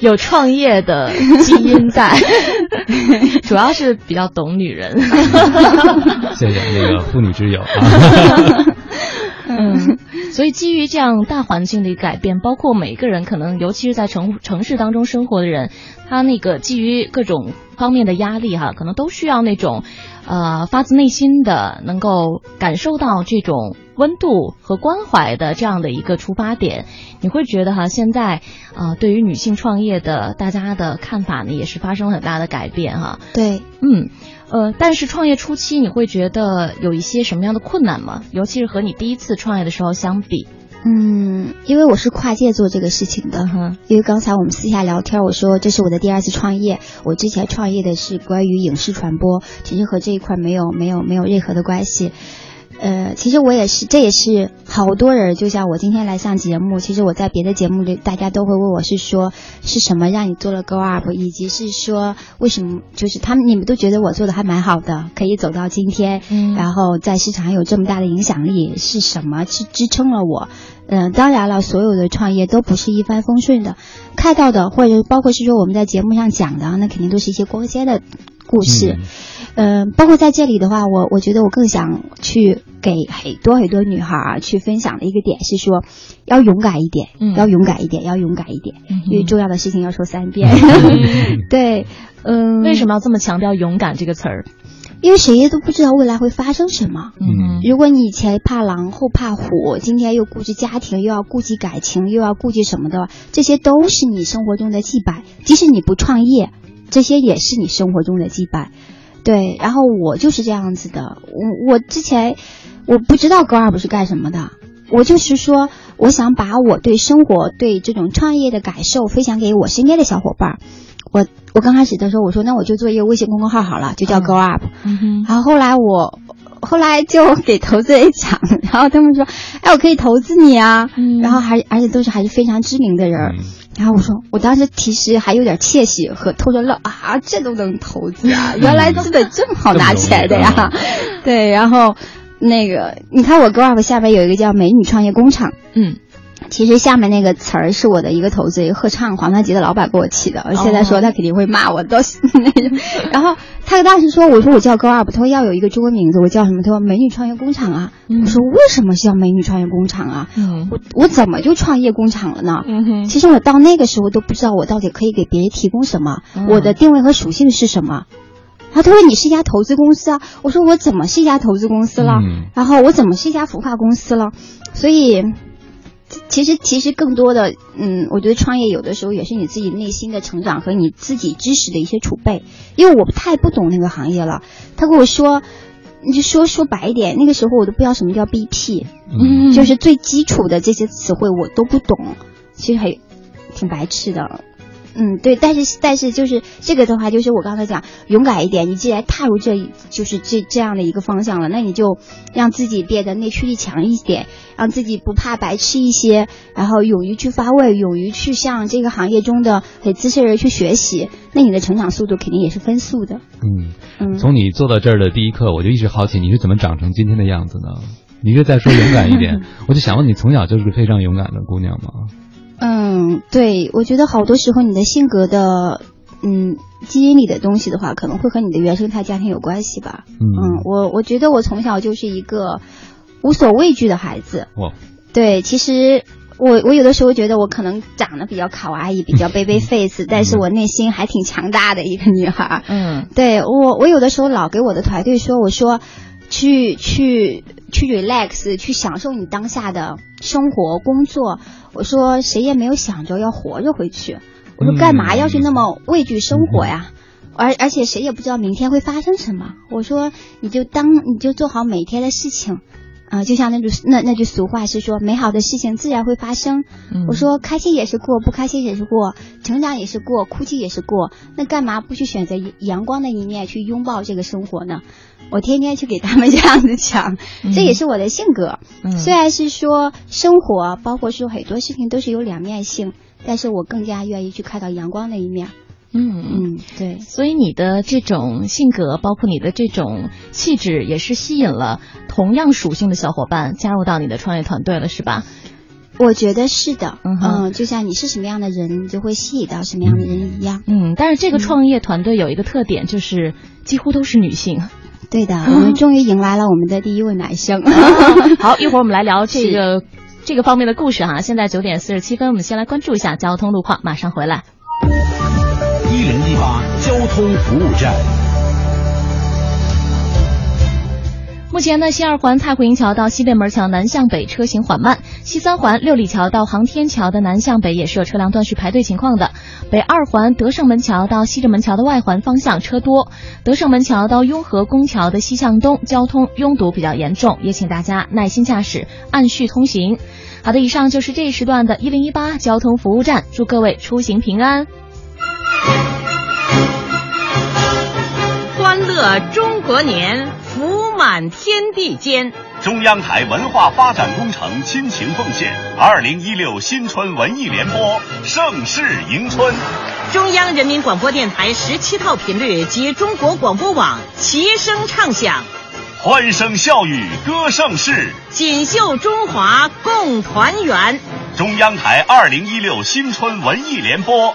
有创业的基因在，主要是比较懂女人。谢谢那个妇女之友啊。嗯，所以基于这样大环境的一个改变，包括每个人可能，尤其是在城城市当中生活的人，他那个基于各种方面的压力哈，可能都需要那种，呃，发自内心的能够感受到这种温度和关怀的这样的一个出发点。你会觉得哈，现在啊、呃对于女性创业的大家的看法呢，也是发生了很大的改变哈。对，嗯，呃，但是创业初期你会觉得有一些什么样的困难吗？尤其是和你第一次创业的时候相比。嗯，因为我是跨界做这个事情的，哈，因为刚才我们私下聊天，我说这是我的第二次创业，我之前创业的是关于影视传播，其实和这一块没有没有没有任何的关系。呃，其实我也是，这也是好多人，就像我今天来上节目，其实我在别的节目里，大家都会问我是说是什么让你做了 Go Up，以及是说为什么，就是他们你们都觉得我做的还蛮好的，可以走到今天，嗯然后在市场上有这么大的影响力，是什么去支撑了我？嗯、当然了，所有的创业都不是一帆风顺的，看到的或者包括是说我们在节目上讲的，那肯定都是一些光鲜的故事。嗯、包括在这里的话，我我觉得我更想去给很多很多女孩儿去分享的一个点是说，要勇敢一点，嗯要勇敢一点，要勇敢一点，嗯因为重要的事情要说三遍。对，嗯，为什么要这么强调“勇敢”这个词儿？因为谁都不知道未来会发生什么。嗯如果你以前怕狼后怕虎，今天又顾及家庭，又要顾及感情，又要顾及什么的，这些都是你生活中的羁绊。即使你不创业，这些也是你生活中的羁绊。对，然后我就是这样子的。我我之前我不知道高二不是干什么的，我就是说，我想把我对生活、对这种创业的感受分享给我身边的小伙伴儿。我我刚开始的时候，我说那我就做一个微信公众号好了，就叫 Go Up。然后后来我后来就给投资人讲，然后他们说，哎，我可以投资你啊，嗯然后还而且都是还是非常知名的人然后我说，我当时其实还有点窃喜和偷着乐啊，这都能投资啊，原来资本这么好拿起来的呀。对，然后那个你看我 Go Up 下边有一个叫美女创业工厂。嗯，其实下面那个词儿是我的一个投资一个合唱黄太极的老板给我起的，我现在说他肯定会骂我，都是那种。然后他当时说，我说我叫 Go Up，他说要有一个中文名字，我叫什么？他说美女创业工厂啊。嗯我说为什么是叫美女创业工厂啊？嗯我我怎么就创业工厂了呢？嗯哼，其实我到那个时候都不知道我到底可以给别人提供什么，嗯我的定位和属性是什么。然后他说你是一家投资公司啊，我说我怎么是一家投资公司了？嗯然后我怎么是一家孵化公司了？所以，其实其实更多的，嗯，我觉得创业有的时候也是你自己内心的成长和你自己知识的一些储备。因为我太不懂那个行业了，他跟我说，你就说说白一点，那个时候我都不知道什么叫 BP，嗯就是最基础的这些词汇我都不懂，其实还挺白痴的。嗯，对，但是但是就是这个的话，就是我刚才讲，勇敢一点。你既然踏入这一就是这这样的一个方向了，那你就让自己变得内驱力强一点，让自己不怕白痴一些，然后勇于去发问，勇于去向这个行业中的很资深人去学习，那你的成长速度肯定也是分速的。嗯，嗯，从你做到这儿的第一刻，我就一直好奇你是怎么长成今天的样子呢？你是在说勇敢一点，我就想问你，从小就是个非常勇敢的姑娘吗？嗯，对，我觉得好多时候你的性格的，嗯，基因里的东西的话，可能会和你的原生态家庭有关系吧。嗯嗯，我我觉得我从小就是一个无所畏惧的孩子。哇，对，其实我我有的时候觉得我可能长得比较卡哇伊，比较 baby face，但是我内心还挺强大的一个女孩。嗯对我，我有的时候老给我的团队说，我说去去去 relax，去享受你当下的生活工作。我说谁也没有想着要活着回去。我说干嘛要去那么畏惧生活呀？而而且谁也不知道明天会发生什么。我说你就当你就做好每天的事情。啊、就像那句那那句俗话是说，美好的事情自然会发生。嗯我说开心也是过，不开心也是过，成长也是过，哭泣也是过。那干嘛不去选择阳光的一面，去拥抱这个生活呢？我天天去给他们 这样子讲，这也是我的性格。嗯虽然是说生活，包括说很多事情都是有两面性，但是我更加愿意去看到阳光的一面。嗯嗯，对。所以你的这种性格，包括你的这种气质，也是吸引了同样属性的小伙伴加入到你的创业团队了，是吧？我觉得是的，嗯哼就像你是什么样的人，你就会吸引到什么样的人一样。嗯，但是这个创业团队有一个特点，就是几乎都是女性。对的，我们终于迎来了我们的第一位男生。好，一会儿我们来聊这个 这个方面的故事哈。现在九点四十七分，我们先来关注一下交通路况，马上回来。一零一八交通服务站。目前呢，西二环太湖营桥到西便门桥南向北车行缓慢，西三环六里桥到航天桥的南向北也是有车辆断续排队情况的。北二环德胜门桥到西直门桥的外环方向车多，德胜门桥到雍和宫桥的西向东交通拥堵比较严重，也请大家耐心驾驶，按序通行。好的，以上就是这一时段的一零一八交通服务站，祝各位出行平安。欢乐中国年，福满天地间。中央台文化发展工程亲情奉献，二零一六新春文艺联播，盛世迎春。中央人民广播电台十七套频率及中国广播网齐声唱响，欢声笑语歌盛世，锦绣中华共团圆。中央台二零一六新春文艺联播，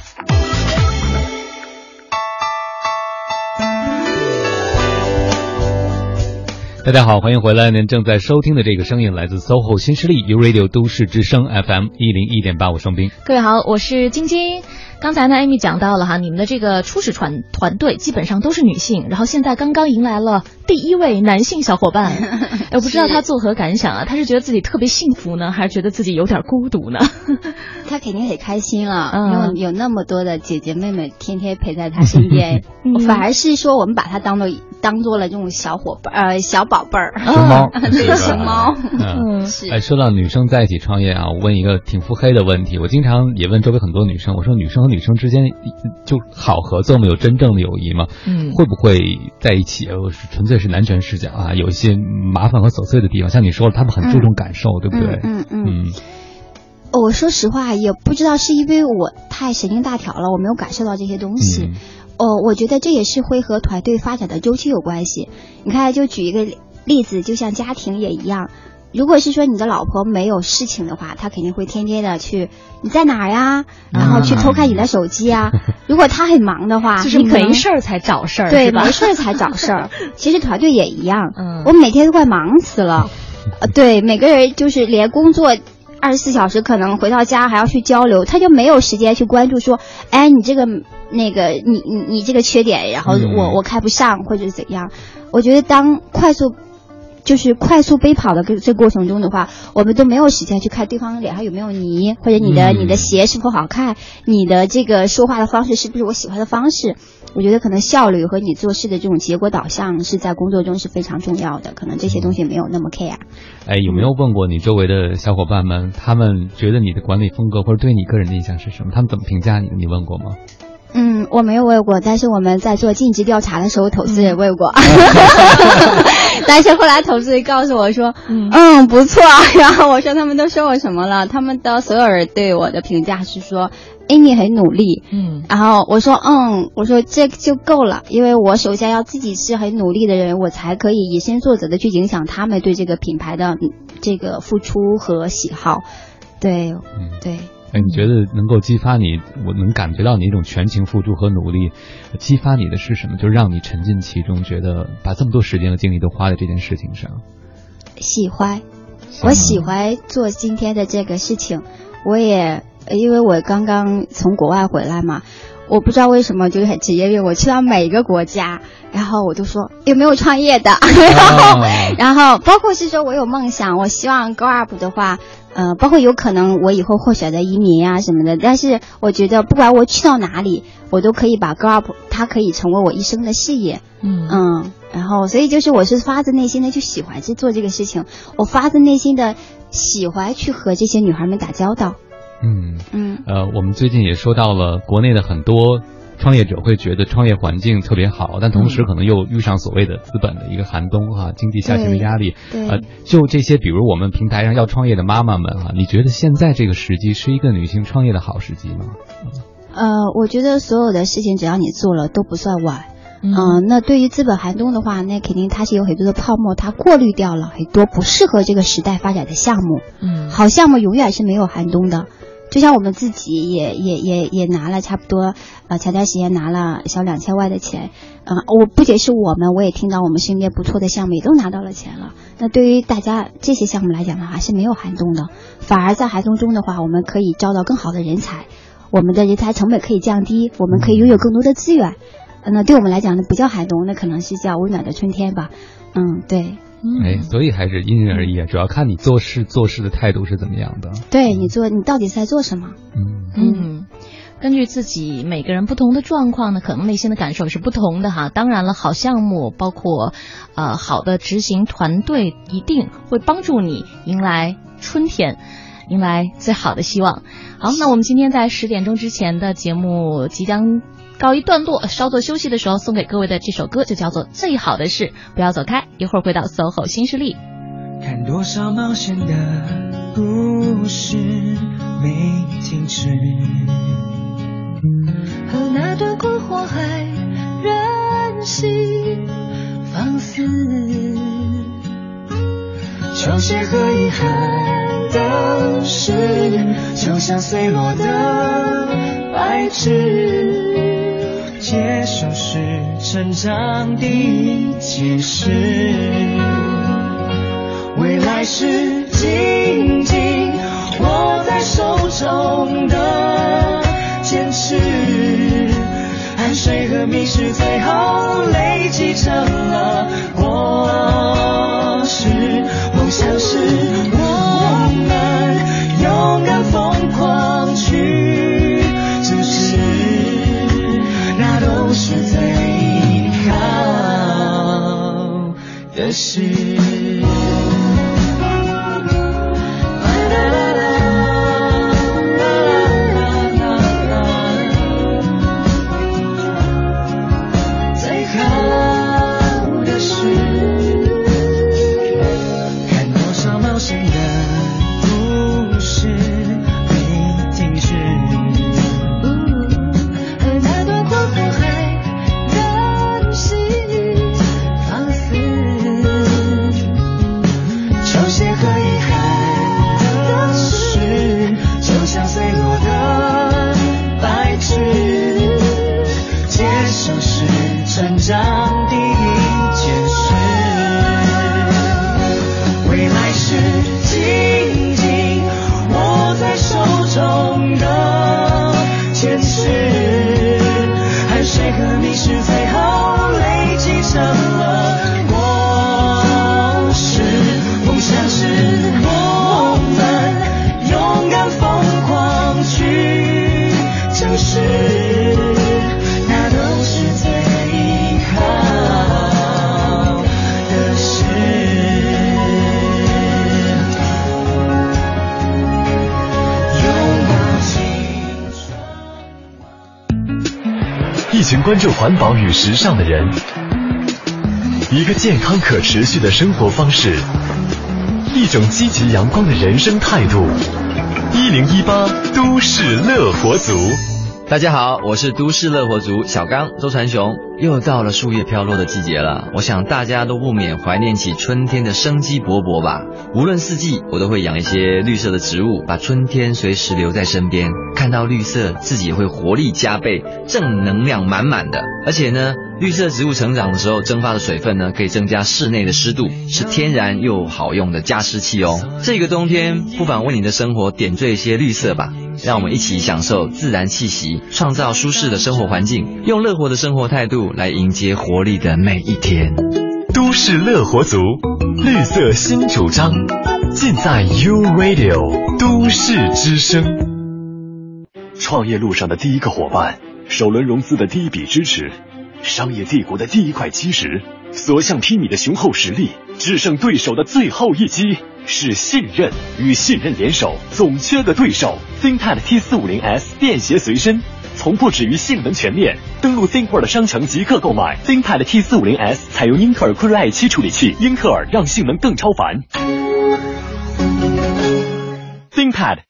大家好，欢迎回来。您正在收听的这个声音来自 SOHO 新势力 U Radio 都市之声 FM 一零一点八，我双冰。各位好，我是晶晶。刚才呢，，Amy 讲到了哈，你们的这个初始团团队基本上都是女性，然后现在刚刚迎来了第一位男性小伙伴，我不知道他作何感想啊？他是觉得自己特别幸福呢，还是觉得自己有点孤独呢？他肯定很开心啊，嗯有有那么多的姐姐妹妹天天陪在他身边，嗯反而是说我们把他当做当做了这种小伙伴呃小宝贝儿，熊猫对是吧熊猫，嗯，是哎，说到女生在一起创业啊，我问一个挺腹黑的问题，我经常也问周围很多女生，我说女生和女生之间就好合作吗？有真正的友谊吗？嗯会不会在一起？我是纯粹是男权视角啊，有一些麻烦和琐碎的地方，像你说了，他们很注重感受，对不对？嗯嗯嗯。嗯我说实话，也不知道是因为我太神经大条了，我没有感受到这些东西。嗯哦，我觉得这也是会和团队发展的周期有关系。你看，就举一个例子，就像家庭也一样。如果是说你的老婆没有事情的话，她肯定会天天的去你在哪儿呀，然后去偷看你的手机啊。如果她很忙的话，就是你没事儿才找事儿，对，吧没事儿才找事儿。其实团队也一样，嗯我每天都快忙死了。呃，对，每个人就是连工作二十四小时，可能回到家还要去交流，他就没有时间去关注说，哎，你这个那个你你你这个缺点，然后嗯我、我开不上或者怎样。我觉得当快速。就是快速奔跑的这这过程中的话，我们都没有时间去看对方脸上有没有泥，或者你的、嗯你的鞋是否好看，你的这个说话的方式是不是我喜欢的方式。我觉得可能效率和你做事的这种结果导向是在工作中是非常重要的，可能这些东西没有那么 care。哎，有没有问过你周围的小伙伴们，他们觉得你的管理风格或者对你个人的印象是什么？他们怎么评价你的？你问过吗？嗯，我没有问过，但是我们在做尽职调查的时候，投资人问过，但是后来投资人告诉我说，嗯不错。然后我说他们都说我什么了？他们的所有人对我的评价是说，Amy 很努力。嗯然后我说，嗯，我说这就够了，因为我首先要自己是很努力的人，我才可以以身作则的去影响他们对这个品牌的嗯这个付出和喜好。对，嗯，对。哎，你觉得能够激发你，我能感觉到你一种全情付出和努力，激发你的是什么？就是让你沉浸其中，觉得把这么多时间和精力都花在这件事情上。喜欢，我喜欢做今天的这个事情。我也因为我刚刚从国外回来嘛，我不知道为什么就是很职业病，我去到每一个国家，然后我都说有没有创业的，然后、然后包括是说我有梦想，我希望 grow up 的话。呃，包括有可能我以后会选择移民啊什么的，但是我觉得不管我去到哪里，我都可以把 grow up，它可以成为我一生的事业。嗯嗯，然后所以就是我是发自内心的去喜欢去做这个事情，我发自内心的喜欢去和这些女孩们打交道。嗯嗯呃，我们最近也说到了国内的很多创业者会觉得创业环境特别好，但同时可能又遇上所谓的资本的一个寒冬哈、经济下行的压力。对呃，就这些，比如我们平台上要创业的妈妈们哈、你觉得现在这个时机是一个女性创业的好时机吗？呃，我觉得所有的事情只要你做了都不算晚。嗯嗯、那对于资本寒冬的话，那肯定它是有很多的泡沫，它过滤掉了很多不适合这个时代发展的项目。嗯好项目永远是没有寒冬的。就像我们自己也也也也拿了差不多，呃，前段时间拿了小两千万的钱，呃，我不仅是我们，我也听到我们身边不错的项目也都拿到了钱了。那对于大家这些项目来讲的话，是没有寒冬的，反而在寒冬中的话，我们可以招到更好的人才，我们的人才成本可以降低，我们可以拥有更多的资源。呃那对我们来讲呢，不叫寒冬，那可能是叫温暖的春天吧。嗯，对。哎，所以还是因人而异啊，主要看你做事做事的态度是怎么样的。对你做，你到底在做什么？嗯嗯，根据自己每个人不同的状况呢，可能内心的感受是不同的哈。当然了，好项目包括呃好的执行团队，一定会帮助你迎来春天。迎来最好的希望。好，那我们今天在十点钟之前的节目即将告一段落，稍作休息的时候送给各位的这首歌就叫做《最好的事》，不要走开，一会儿回到 SOHO 新势力。看多少冒险的故事没停止，和那段过火海任性放肆，球鞋和遗憾都是，就像碎落的白纸，接受是成长的解释。未来是紧紧握在手中的坚持，汗水和迷失最后累积成了果关注环保与时尚的人，一个健康可持续的生活方式，一种积极阳光的人生态度。一零一八都市乐活族。大家好，我是都市乐活族小刚周传雄。又到了树叶飘落的季节了，我想大家都不免怀念起春天的生机勃勃吧。无论四季，我都会养一些绿色的植物，把春天随时留在身边。看到绿色，自己会活力加倍，正能量满满的。而且呢，绿色植物成长的时候蒸发的水分呢，可以增加室内的湿度，是天然又好用的加湿器哦。这个冬天，不妨为你的生活点缀一些绿色吧。让我们一起享受自然气息，创造舒适的生活环境，用乐活的生活态度来迎接活力的每一天。都市乐活族，绿色新主张，尽在 U Radio 都市之声。创业路上的第一个伙伴，首轮融资的第一笔支持，商业帝国的第一块基石，所向披靡的雄厚实力，制胜对手的最后一击，是信任与信任联手，总缺个对手。ThinkPad T 四五零 S 便携随身。从不止于性能全面，登录 ThinkPad 商城即刻购买 ThinkPad T 四五零 S，采用英特尔酷睿 i 七处理器，英特尔让性能更超凡。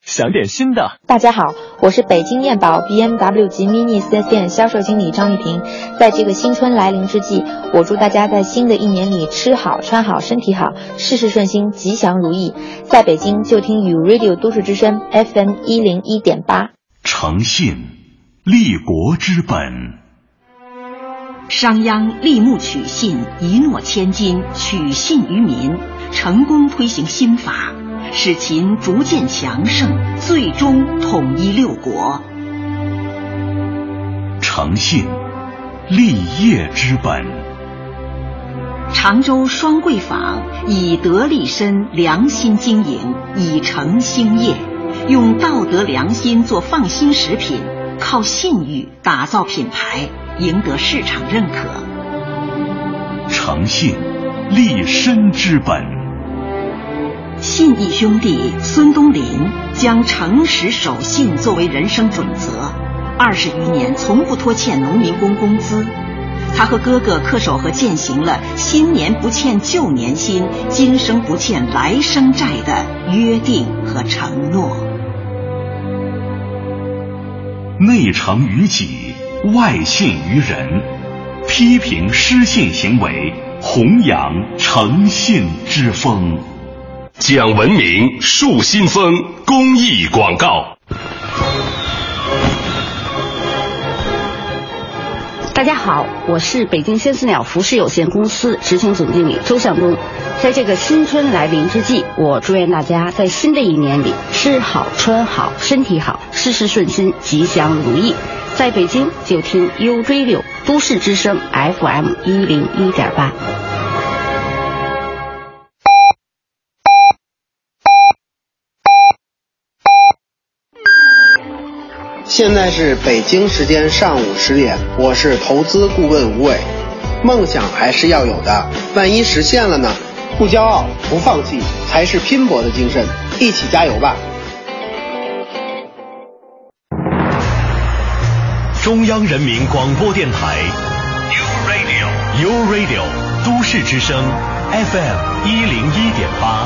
想点新的。大家好，我是北京燕宝 BMW 及 Mini 4S 店销售经理张玉婷。在这个新春来临之际，我祝大家在新的一年里吃好、穿好、身体好，事事顺心，吉祥如意。在北京就听与 Radio 都市之声 FM 一零一点八。诚信，立国之本。商鞅立木取信，一诺千金，取信于民，成功推行新法，使秦逐渐强盛，最终统一六国。诚信，立业之本。常州双桂坊以德立身，良心经营，以诚兴业，用道德良心做放心食品，靠信誉打造品牌，赢得市场认可。诚信，立身之本。信义兄弟孙东林将诚实守信作为人生准则，二十余年从不拖欠农民工工资。他和哥哥恪守和践行了“新年不欠旧年薪，今生不欠来生债”的约定和承诺。内诚于己，外信于人。批评失信行为，弘扬诚信之风。讲文明树新风公益广告。大家好，我是北京仙丝鸟服饰有限公司执行总经理周向东。在这个新春来临之际，我祝愿大家在新的一年里吃好、穿好、身体好，事事顺心，吉祥如意。在北京就听 U Radio 都市之声 FM 一零一点八。现在是北京时间上午十点，我是投资顾问吴伟。梦想还是要有的，万一实现了呢？不骄傲，不放弃，才是拼搏的精神。一起加油吧！中央人民广播电台，U Radio，U Radio，都市之声，FM 一零一点八。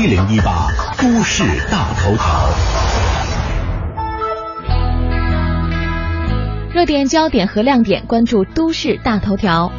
一零一八都市大头条，热点焦点和亮点，关注都市大头条。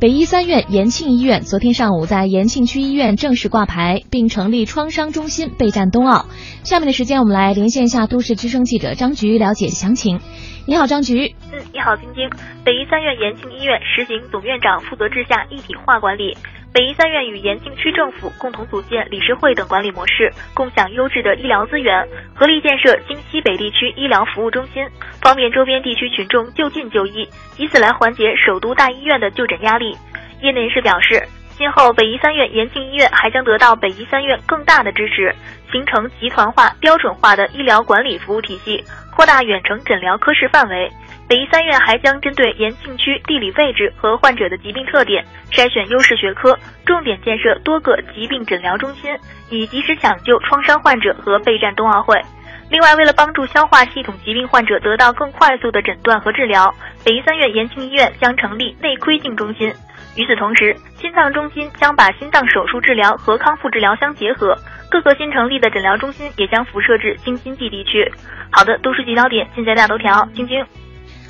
北医三院延庆医院昨天上午在延庆区医院正式挂牌，并成立创伤中心备战冬奥。下面的时间，我们来连线一下都市之声记者张菊，了解详情。你好，张菊。嗯，你好，晶晶。北医三院延庆医院实行总院长负责制下一体化管理。北医三院与延庆区政府共同组建理事会等管理模式，共享优质的医疗资源，合力建设京西北地区医疗服务中心，方便周边地区群众就近就医，以此来缓解首都大医院的就诊压力。业内人士表示，今后北医三院延庆医院还将得到北医三院更大的支持，形成集团化、标准化的医疗管理服务体系，扩大远程诊疗科室范围。北医三院还将针对延庆区地理位置和患者的疾病特点，筛选优势学科，重点建设多个疾病诊疗中心，以及时抢救创伤患者和备战冬奥会。另外，为了帮助消化系统疾病患者得到更快速的诊断和治疗，北医三院延庆医院将成立内窥镜中心。与此同时，心脏中心将把心脏手术治疗和康复治疗相结合，各个新成立的诊疗中心也将辐射至京津冀地区。好的，都市聚焦点尽在大头条，晶晶。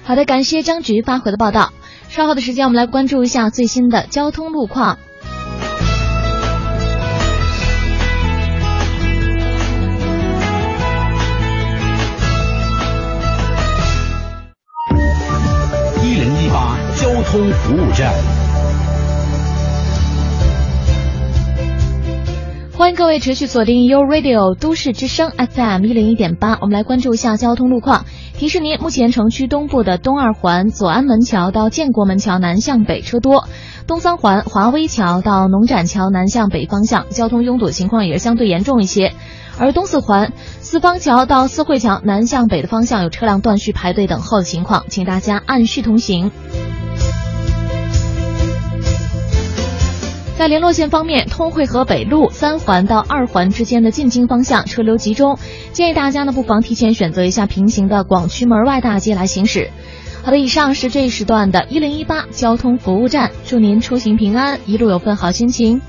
好的，感谢张局发回的报道。稍后的时间，我们来关注一下最新的交通路况。一零一八交通服务站。欢迎各位持续锁定 U Radio 都市之声 FM 一零一点八，我们来关注一下交通路况。提示您，目前城区东部的东二环左安门桥到建国门桥南向北车多，东三环华威桥到农展桥南向北方向交通拥堵情况也是相对严重一些。而东四环四方桥到四惠桥南向北的方向有车辆断续排队等候的情况，请大家按序通行。在联络线方面，通惠河北路三环到二环之间的进京方向车流集中，建议大家呢不妨提前选择一下平行的广渠门外大街来行驶。好的，以上是这一时段的一零一八交通服务站，祝您出行平安，一路有份好心情。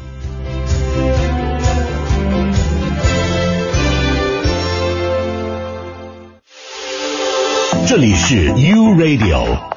这里是 U Radio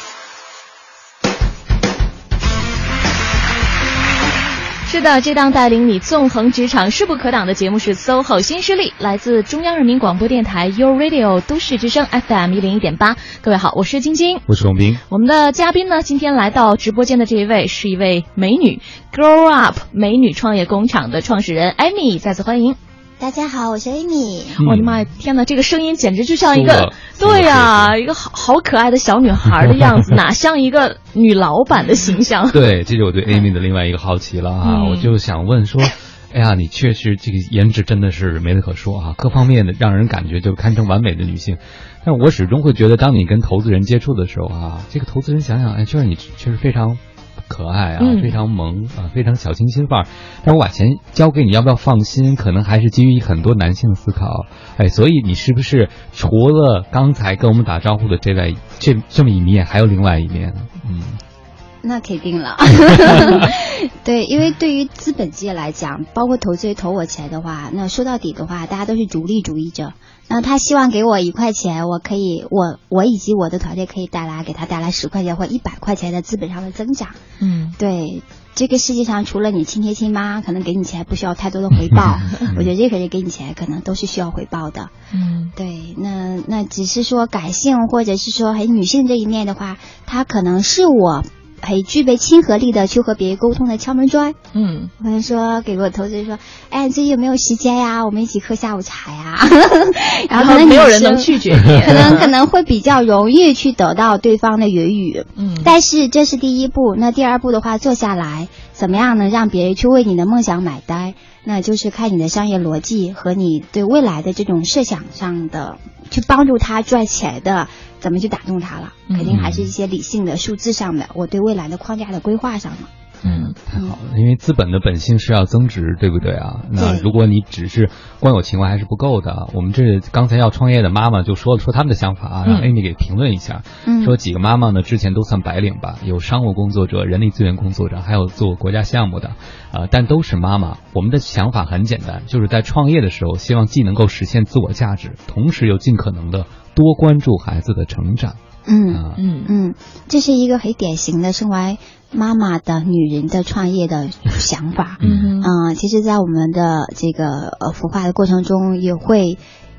是的，这档带领你纵横职场、势不可挡的节目是 SOHO 新势力，来自中央人民广播电台 u Radio 都市之声 FM 一零一点八。各位好，我是晶晶，我是龙斌。我们的嘉宾呢，今天来到直播间的这一位是一位美女，Grow Up 美女创业工厂的创始人 Amy，再次欢迎。大家好，我是 Amy。我的妈呀，天哪，这个声音简直就像一个，对呀、一个好好可爱的小女孩的样子，哪像一个女老板的形象？对，这是我对 Amy 的另外一个好奇了啊！嗯我就想问说，哎呀，你确实这个颜值真的是没得可说啊，各方面的让人感觉就堪称完美的女性。但我始终会觉得，当你跟投资人接触的时候啊，这个投资人想想，哎，就是你确实非常可爱啊，嗯非常萌啊，非常小清新范儿。但我把钱交给你，要不要放心？可能还是基于很多男性思考。哎，所以你是不是除了刚才跟我们打招呼的这位这这么一面，还有另外一面？嗯。那肯定了，对，因为对于资本界来讲，包括投资人投我钱的话，那说到底的话，大家都是逐利主义者。那他希望给我一块钱，我可以，我我以及我的团队可以带来给他带来十块钱或一百块钱的资本上的增长。嗯，对，这个世界上除了你亲爹亲妈可能给你钱不需要太多的回报，我觉得任何人给你钱可能都是需要回报的。嗯，对，那那只是说感性或者是说很女性这一面的话，他可能是我很具备亲和力的去和别人沟通的敲门砖。嗯，我就说给我投资人说，哎，你最近有没有时间呀？我们一起喝下午茶呀。然后可能没有人能拒绝你可能可能会比较容易去得到对方的言语。嗯但是这是第一步，那第二步的话，坐下来，怎么样能让别人去为你的梦想买单？那就是看你的商业逻辑和你对未来的这种设想上的，去帮助他赚钱的，怎么去打动他了？肯定还是一些理性的数字上的，我对未来的框架的规划上了。嗯，太好了，因为资本的本性是要增值，对不对啊？那如果你只是光有情怀还是不够的。我们这刚才要创业的妈妈就说了说他们的想法啊，让嗯 Amy 给评论一下。嗯说几个妈妈呢之前都算白领吧，有商务工作者、人力资源工作者，还有做国家项目的，呃，但都是妈妈。我们的想法很简单，就是在创业的时候，希望既能够实现自我价值，同时又尽可能的多关注孩子的成长。嗯啊嗯嗯，这是一个很典型的身为妈妈的女人的创业的想法。嗯嗯，其实，在我们的这个呃孵化的过程中，也会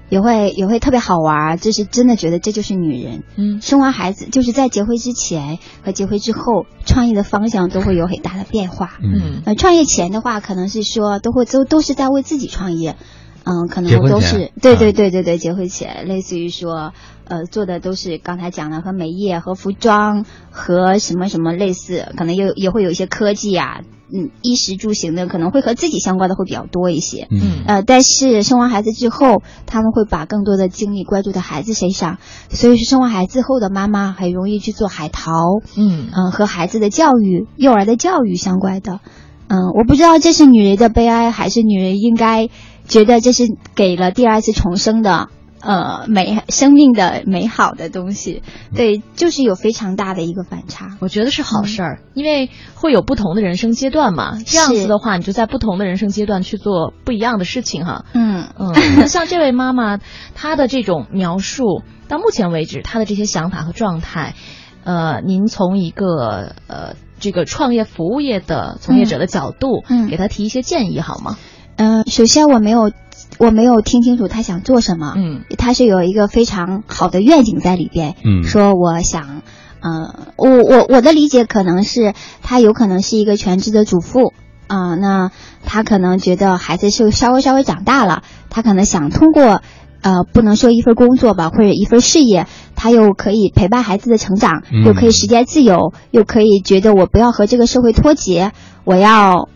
也会也会特别好玩儿，就是真的觉得这就是女人。嗯，生完孩子，就是在结婚之前和结婚之后，创业的方向都会有很大的变化。嗯呃，创业前的话，可能是说都会都都是在为自己创业。嗯，可能都是对对啊对对对，结婚前类似于说，呃，做的都是刚才讲的和美业、和服装、和什么什么类似，可能也也会有一些科技啊，嗯，衣食住行的可能会和自己相关的会比较多一些。嗯呃，但是生完孩子之后，他们会把更多的精力关注在孩子身上，所以是生完孩子后的妈妈很容易去做海淘，嗯嗯、和孩子的教育、幼儿的教育相关的。嗯，我不知道这是女人的悲哀，还是女人应该觉得这是给了第二次重生的。呃，美生命的美好的东西，对，就是有非常大的一个反差。我觉得是好事儿，因为会有不同的人生阶段嘛。这样子的话，你就在不同的人生阶段去做不一样的事情哈。嗯嗯，那 像这位妈妈，她的这种描述，到目前为止，她的这些想法和状态，呃，您从一个呃这个创业服务业的从业者的角度，嗯给她提一些建议好吗？嗯、首先我没有，我没有听清楚他想做什么。嗯，他是有一个非常好的愿景在里边。嗯说我想，呃，我我我的理解可能是他有可能是一个全职的主妇。啊、那他可能觉得孩子是稍微稍微长大了，他可能想通过，呃，不能说一份工作吧，或者一份事业，他又可以陪伴孩子的成长，嗯又可以时间自由，又可以觉得我不要和这个社会脱节，我要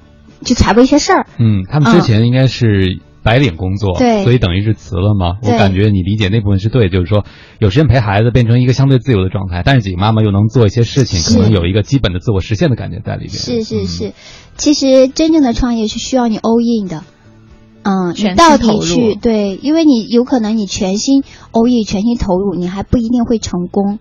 去采购一些事儿。嗯，他们之前应该是白领工作，对所以等于是辞了嘛。我感觉你理解那部分是对，就是说有时间陪孩子，变成一个相对自由的状态，但是几个妈妈又能做一些事情，可能有一个基本的自我实现的感觉在里边。是是是，其实真正的创业是需要你 all in 的。嗯，你到底去对，因为你有可能你全心 all in 全心投入，你还不一定会成功。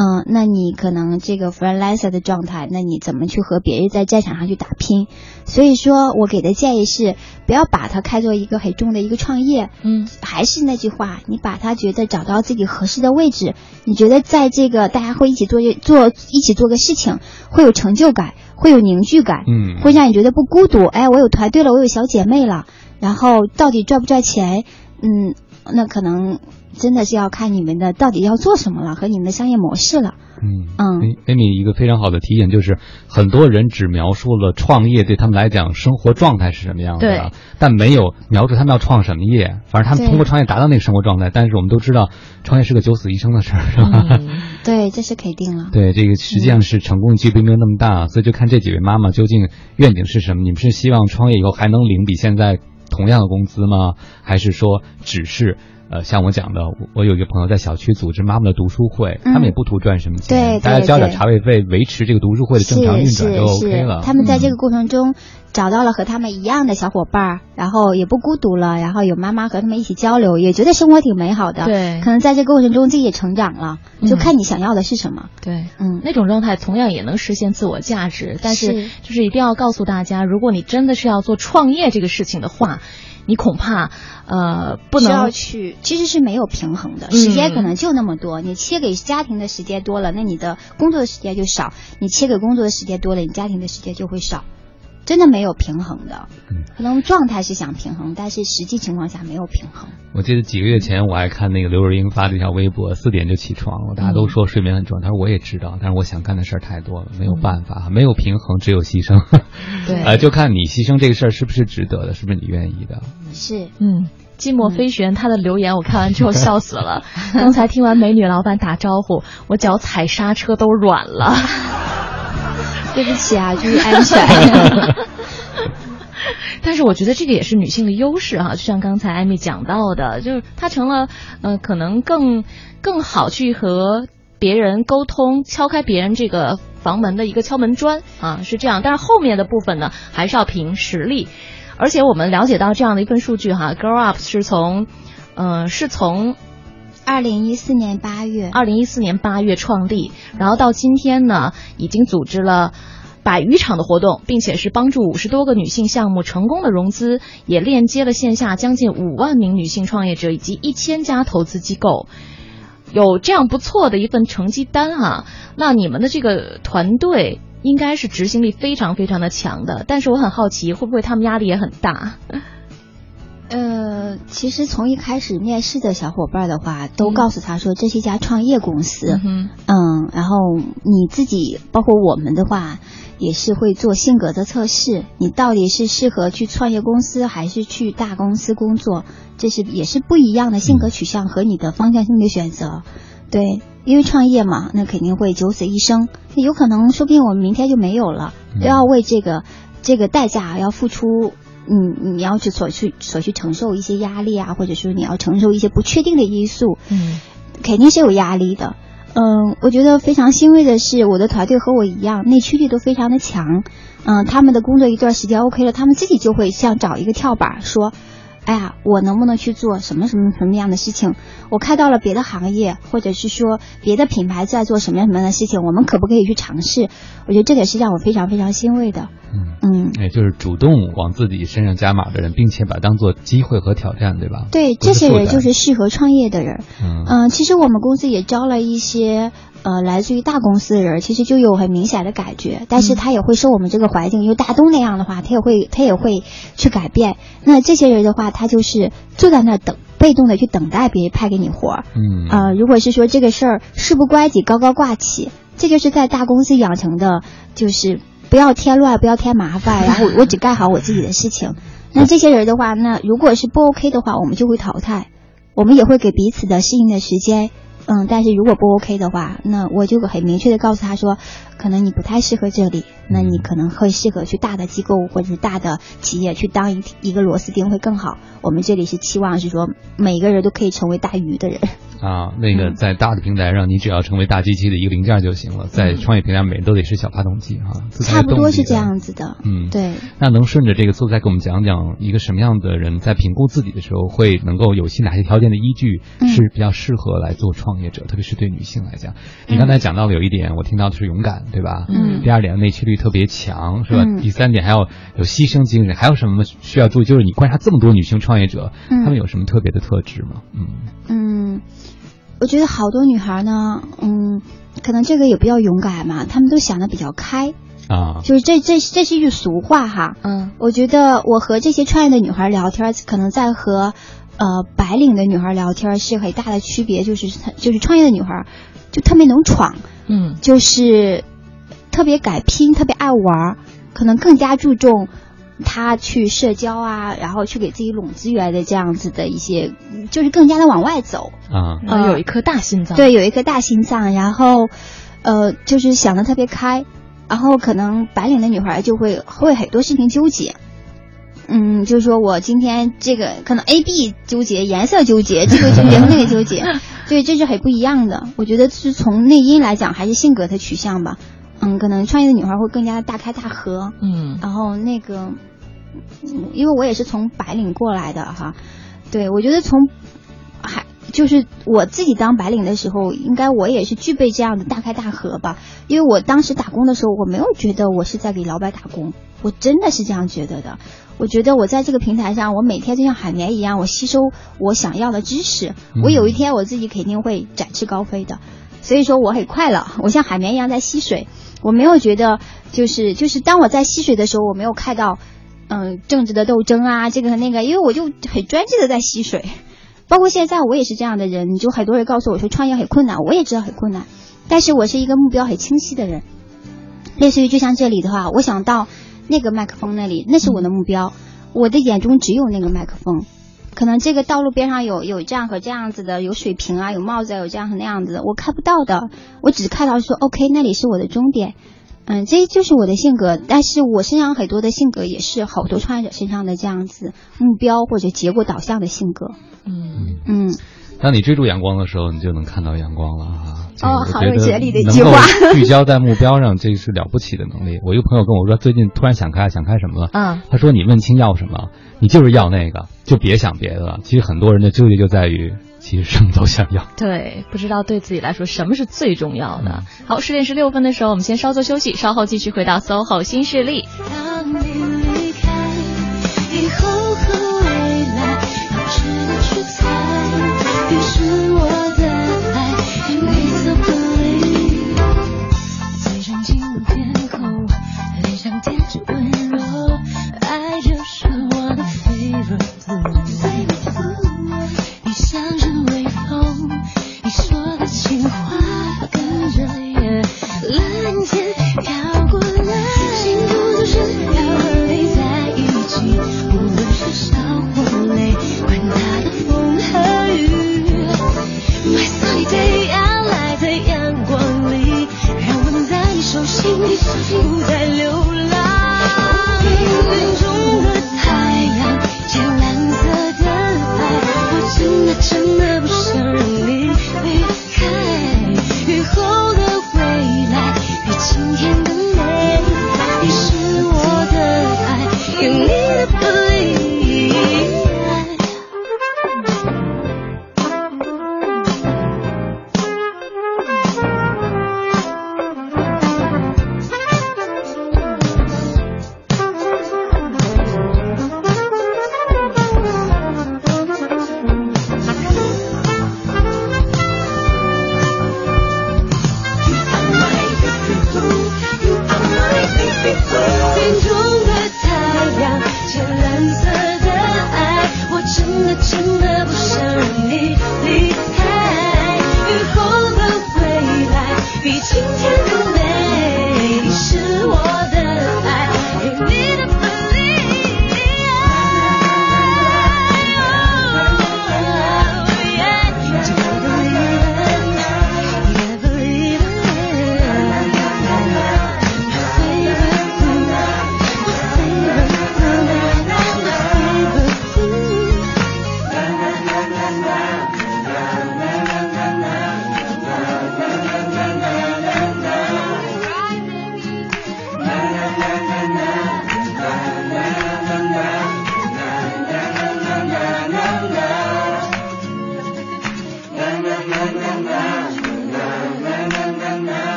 嗯，那你可能这个 freelancer 的状态，那你怎么去和别人在战场上去打拼？所以说我给的建议是，不要把它看作一个很重的一个创业。嗯，还是那句话，你把它觉得找到自己合适的位置，你觉得在这个大家会一起做做一起做个事情，会有成就感，会有凝聚感，嗯会让你觉得不孤独。哎，我有团队了，我有小姐妹了，然后到底赚不赚钱？嗯，那可能真的是要看你们的到底要做什么了，和你们的商业模式了。嗯嗯，Amy 一个非常好的提醒就是，很多人只描述了创业对他们来讲生活状态是什么样的，但没有描述他们要创什么业。反正他们通过创业达到那个生活状态，但是我们都知道，创业是个九死一生的事儿，是吧？对，这是肯定了。对，这个实际上是成功几率没有那么大，所以就看这几位妈妈究竟愿景是什么。你们是希望创业以后还能领比现在同样的工资吗？还是说只是呃，像我讲的，我我有一个朋友在小区组织妈妈的读书会，嗯他们也不图赚什么钱，对对大家交点茶位费，维持这个读书会的正常运转就 OK 了。他们在这个过程中找到了和他们一样的小伙伴儿，然后也不孤独了，然后有妈妈和他们一起交流，也觉得生活挺美好的。对可能在这个过程中自己也成长了，就看你想要的是什么。对，嗯，那种状态同样也能实现自我价值，但是是就是一定要告诉大家，如果你真的是要做创业这个事情的话，你恐怕呃不需要去，其实是没有平衡的，嗯时间可能就那么多，你切给家庭的时间多了，那你的工作的时间就少；你切给工作的时间多了，你家庭的时间就会少。真的没有平衡的，可能状态是想平衡，但是实际情况下没有平衡。我记得几个月前我还看那个刘若英发了一条微博，四点就起床了，大家都说睡眠很重要，他说我也知道，但是我想干的事儿太多了，没有办法，没有平衡，只有牺牲。对 呃，就看你牺牲这个事儿是不是值得的，是不是你愿意的。是，嗯。寂寞飞旋，他的留言我看完之后笑死了。刚才听完美女老板打招呼，我脚踩刹车都软了。对不起啊，注意安全。但是我觉得这个也是女性的优势哈、就像刚才艾米讲到的，就是她成了呃可能更更好去和别人沟通，敲开别人这个房门的一个敲门砖啊，是这样。但是后面的部分呢，还是要凭实力。而且我们了解到这样的一份数据哈，Grow Up 是从，呃，是从二零一四年八月，二零一四年八月创立，然后到今天呢，已经组织了。百余场的活动，并且是帮助五十多个女性项目成功的融资，也链接了线下将近五万名女性创业者以及一千家投资机构，有这样不错的一份成绩单哈、那你们的这个团队应该是执行力非常非常的强的，但是我很好奇，会不会他们压力也很大？呃，其实从一开始面试的小伙伴的话，都告诉他说这是一家创业公司，嗯嗯，然后你自己包括我们的话，也是会做性格的测试，你到底是适合去创业公司还是去大公司工作，这是也是不一样的性格取向和你的方向性的选择，对，因为创业嘛，那肯定会九死一生，有可能说不定我们明天就没有了，都要为这个这个代价要付出。嗯，你要去所去所去承受一些压力啊，或者说你要承受一些不确定的因素，嗯，肯定是有压力的。嗯，我觉得非常欣慰的是，我的团队和我一样，内驱力都非常的强。嗯，他们的工作一段时间 OK 了，他们自己就会像找一个跳板，说，哎呀，我能不能去做什么什么什么样的事情？我看到了别的行业，或者是说别的品牌在做什么样什么样的事情，我们可不可以去尝试？我觉得这个是让我非常非常欣慰的。嗯嗯，也就是主动往自己身上加码的人，并且把它当做机会和挑战，对吧？对，这些人就是适合创业的人。嗯嗯、其实我们公司也招了一些呃来自于大公司的人，其实就有很明显的感觉，但是他也会受我们这个环境，因为大东那样的话，他也会他也会去改变。那这些人的话，他就是坐在那儿等，被动的去等待别人派给你活儿。嗯呃，如果是说这个事儿事不关己高高挂起，这就是在大公司养成的，就是不要添乱，不要添麻烦，然后我我只干好我自己的事情。那这些人的话，那如果是不 OK 的话，我们就会淘汰，我们也会给彼此的适应的时间。嗯，但是如果不 OK 的话，那我就很明确的告诉他说，可能你不太适合这里，那你可能会适合去大的机构或者是大的企业去当一一个螺丝钉会更好。我们这里是期望是说每个人都可以成为大鱼的人。啊，那个在大的平台上，你只要成为大机器的一个零件就行了。嗯在创业平台，每人都得是小发动机啊，差不多是这样子的，嗯，对。那能顺着这个素材给我们讲讲，一个什么样的人在评估自己的时候，会能够有些哪些条件的依据嗯是比较适合来做创业者，特别是对女性来讲。你刚才讲到了有一点，我听到的是勇敢，对吧？嗯第二点内驱力特别强，是吧？嗯第三点还要有牺牲精神，还有什么需要注意？就是你观察这么多女性创业者，嗯她们有什么特别的特质吗？嗯嗯，我觉得好多女孩呢，嗯，可能这个也比较勇敢嘛，她们都想的比较开。啊，就是这这这是一句俗话哈，嗯，我觉得我和这些创业的女孩聊天，可能在和呃白领的女孩聊天是很大的区别，就是她就是创业的女孩就特别能闯，嗯，就是特别敢拼，特别爱玩儿，可能更加注重他去社交啊，然后去给自己拢资源的这样子的一些，就是更加的往外走。啊有一颗大心脏，对，有一颗大心脏，然后，呃，就是想的特别开，然后可能白领的女孩就会会很多事情纠结，嗯，就是说我今天这个可能 A B 纠结，颜色纠结，这个纠结那个纠结，对，这是很不一样的。我觉得是从内因来讲，还是性格的取向吧。嗯，可能创业的女孩会更加大开大合，嗯，然后那个，嗯因为我也是从白领过来的哈，对我觉得从还就是我自己当白领的时候，应该我也是具备这样的大开大合吧。因为我当时打工的时候，我没有觉得我是在给老板打工，我真的是这样觉得的。我觉得我在这个平台上，我每天就像海绵一样，我吸收我想要的知识。我有一天我自己肯定会展翅高飞的。所以说我很快乐，我像海绵一样在吸水，我没有觉得就是就是当我在吸水的时候，我没有看到嗯政治的斗争啊这个和那个，因为我就很专注的在吸水。包括现在我也是这样的人，就很多人告诉我说创业很困难，我也知道很困难，但是我是一个目标很清晰的人。类似于就像这里的话，我想到那个麦克风那里，那是我的目标，我的眼中只有那个麦克风。可能这个道路边上有有这样和这样子的，有水瓶啊，有帽子啊，有这样和那样子的，我看不到的，我只看到说 OK，那里是我的终点。嗯，这就是我的性格，但是我身上很多的性格也是好多创业者身上的这样子目标或者结果导向的性格。嗯嗯，当你追逐阳光的时候，你就能看到阳光了啊！哦好有哲理的一句话聚焦在目标上，这是了不起的能力。我一个朋友跟我说，最近突然想开，想开什么了？嗯，他说你问清要什么，你就是要那个，就别想别的了。其实很多人的纠结就在于，其实什么都想要。对，不知道对自己来说什么是最重要嗯的。好，十点十六分的时候，我们先稍作休息，稍后继续回到 SOHO 新势力。当你离开，以后不眠。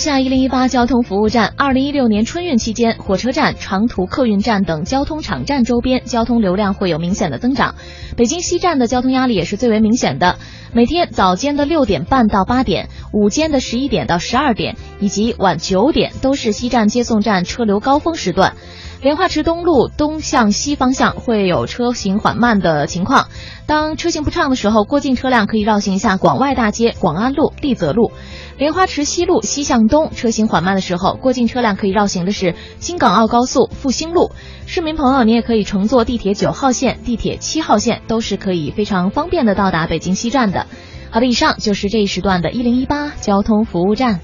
下一零一八交通服务站。二零一六年春运期间，火车站、长途客运站等交通场站周边交通流量会有明显的增长。北京西站的交通压力也是最为明显的。每天早间的六点半到八点，午间的十一点到十二点，以及晚九点，都是西站接送站车流高峰时段。莲花池东路东向西方向会有车行缓慢的情况。当车行不畅的时候，过境车辆可以绕行一下广外大街、广安路、立泽路。莲花池西路西向东车行缓慢的时候，过境车辆可以绕行的是京港澳高速复兴路。市民朋友，你也可以乘坐地铁九号线、地铁七号线，都是可以非常方便的到达北京西站的。好的，以上就是这一时段的一零一八交通服务站。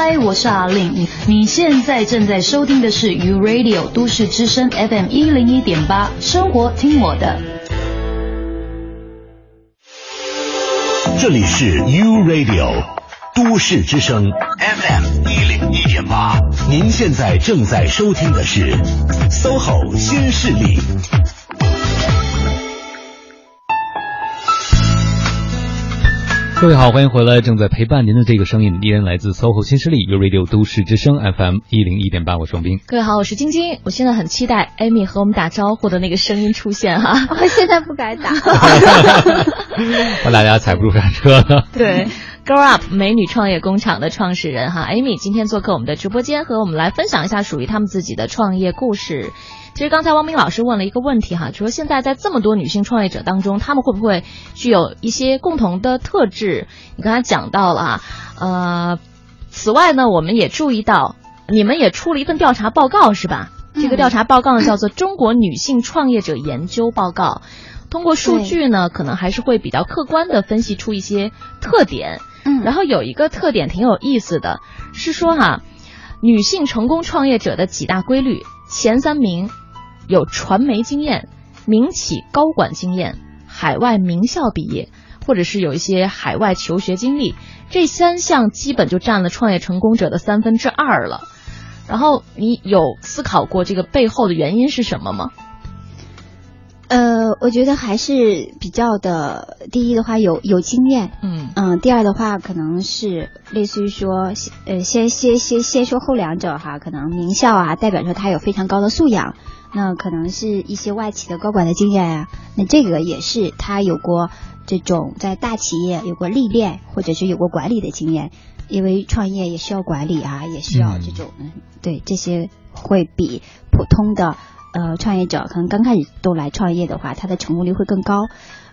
嗨，我是阿令，你现在正在收听的是 U Radio 都市之声 FM 一零一点八，生活听我的。这里是 U Radio 都市之声 FM 一零一点八，您现在正在收听的是 SOHO 新势力。各位好，欢迎回来！正在陪伴您的这个声音依然来自 SOHO 新势力 u Radio 都市之声 FM 一零一点八，我是王斌。各位好，我是晶晶。我现在很期待 Amy 和我们打招呼的那个声音出现哈。我现在不敢打。怕大家踩不住刹车了。对，Grow Up 美女创业工厂的创始人哈，Amy 今天做客我们的直播间，和我们来分享一下属于他们自己的创业故事。其实刚才汪明老师问了一个问题哈，就说现在在这么多女性创业者当中，她们会不会具有一些共同的特质？你刚才讲到了啊，呃，此外呢，我们也注意到你们也出了一份调查报告是吧？这个调查报告呢叫做《中国女性创业者研究报告》，通过数据呢，可能还是会比较客观的分析出一些特点。嗯，然后有一个特点挺有意思的，是说哈，女性成功创业者的几大规律，前三名。有传媒经验、民企高管经验、海外名校毕业，或者是有一些海外求学经历，这三项基本就占了创业成功者的三分之二了。然后你有思考过这个背后的原因是什么吗？呃，我觉得还是比较的，第一的话有有经验，嗯嗯，第二的话可能是类似于说，呃，先先先先说后两者哈，可能名校啊，代表着他有非常高的素养。那可能是一些外企的高管的经验呀、那这个也是他有过这种在大企业有过历练，或者是有过管理的经验，因为创业也需要管理啊，也需要这种，嗯、对这些会比普通的呃创业者可能刚开始都来创业的话，他的成功率会更高。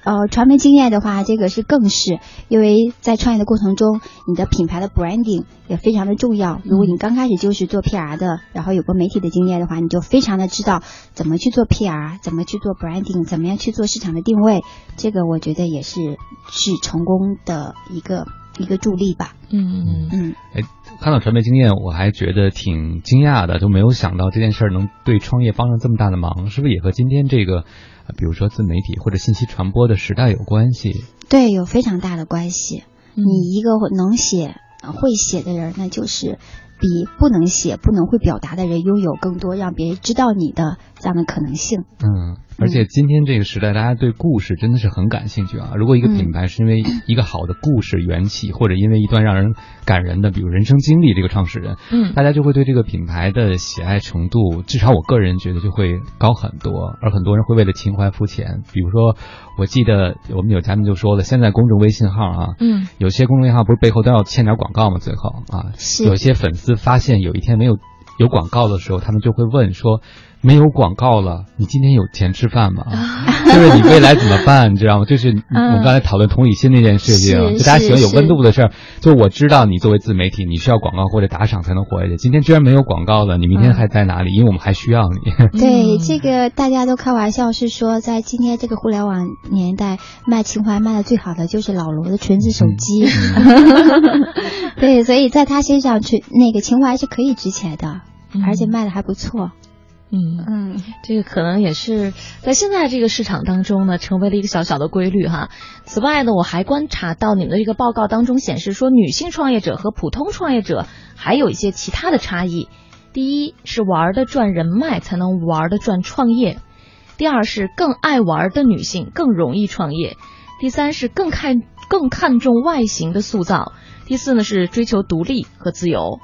呃，传媒经验的话，这个是更是，因为在创业的过程中，你的品牌的 branding 也非常的重要。如果你刚开始就是做 PR 的，然后有过媒体的经验的话，你就非常的知道怎么去做 PR，怎么去做 branding，怎么样去做市场的定位。这个我觉得也是是成功的一个一个助力吧。嗯嗯嗯。哎，看到传媒经验，我还觉得挺惊讶的，就没有想到这件事儿能对创业帮上这么大的忙，是不是也和今天这个？比如说自媒体或者信息传播的时代有关系，对，有非常大的关系。你一个能写、会写的人，那就是比不能写、不能会表达的人拥有更多让别人知道你的这样的可能性。嗯，而且今天这个时代，大家对故事真的是很感兴趣啊。如果一个品牌是因为一个好的故事缘起，或者因为一段让人感人的，比如人生经历，这个创始人，嗯，大家就会对这个品牌的喜爱程度，至少我个人觉得就会高很多。而很多人会为了情怀付钱，比如说，我记得我们有嘉宾就说了，现在公众微信号啊，嗯，有些公众微信号不是背后都要签点广告吗？最后啊，是有些粉丝发现有一天没有有广告的时候，他们就会问说。没有广告了，你今天有钱吃饭吗？就是你未来怎么办？你知道吗？就是我们刚才讨论同理心那件事情，嗯、就大家喜欢有温度的事儿。就我知道你作为自媒体，你需要广告或者打赏才能活下去。今天居然没有广告了，你明天还在哪里？因为我们还需要你。对，这个大家都开玩笑是说，在今天这个互联网年代，卖情怀卖的最好的就是老罗的锤子手机。嗯、对，所以在他身上，纯那个情怀是可以值钱的，而且卖的还不错。嗯嗯，这个可能也是在现在这个市场当中呢，成为了一个小小的规律哈。此外呢，我还观察到你们的这个报告当中显示说，女性创业者和普通创业者还有一些其他的差异。第一是玩的赚人脉，才能玩的赚创业；第二是更爱玩的女性更容易创业；第三是更看更看重外形的塑造；第四呢是追求独立和自由。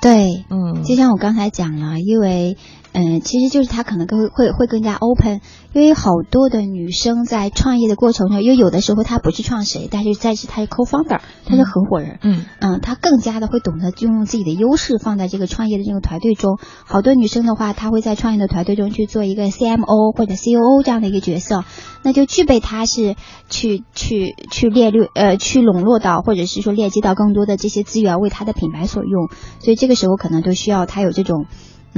对，嗯，就像我刚才讲了，因为，嗯、其实就是他可能更会会更加 open，因为好多的女生在创业的过程中，因为有的时候她不是创始人，但是在是她是 co-founder，她是合伙人，嗯嗯，她更加的会懂得运用自己的优势放在这个创业的这个团队中。好多女生的话，她会在创业的团队中去做一个 CMO 或者 COO 这样的一个角色，那就具备她是去去去列略呃去笼络到或者是说链接到更多的这些资源为她的品牌所用，所以这个时候可能都需要她有这种。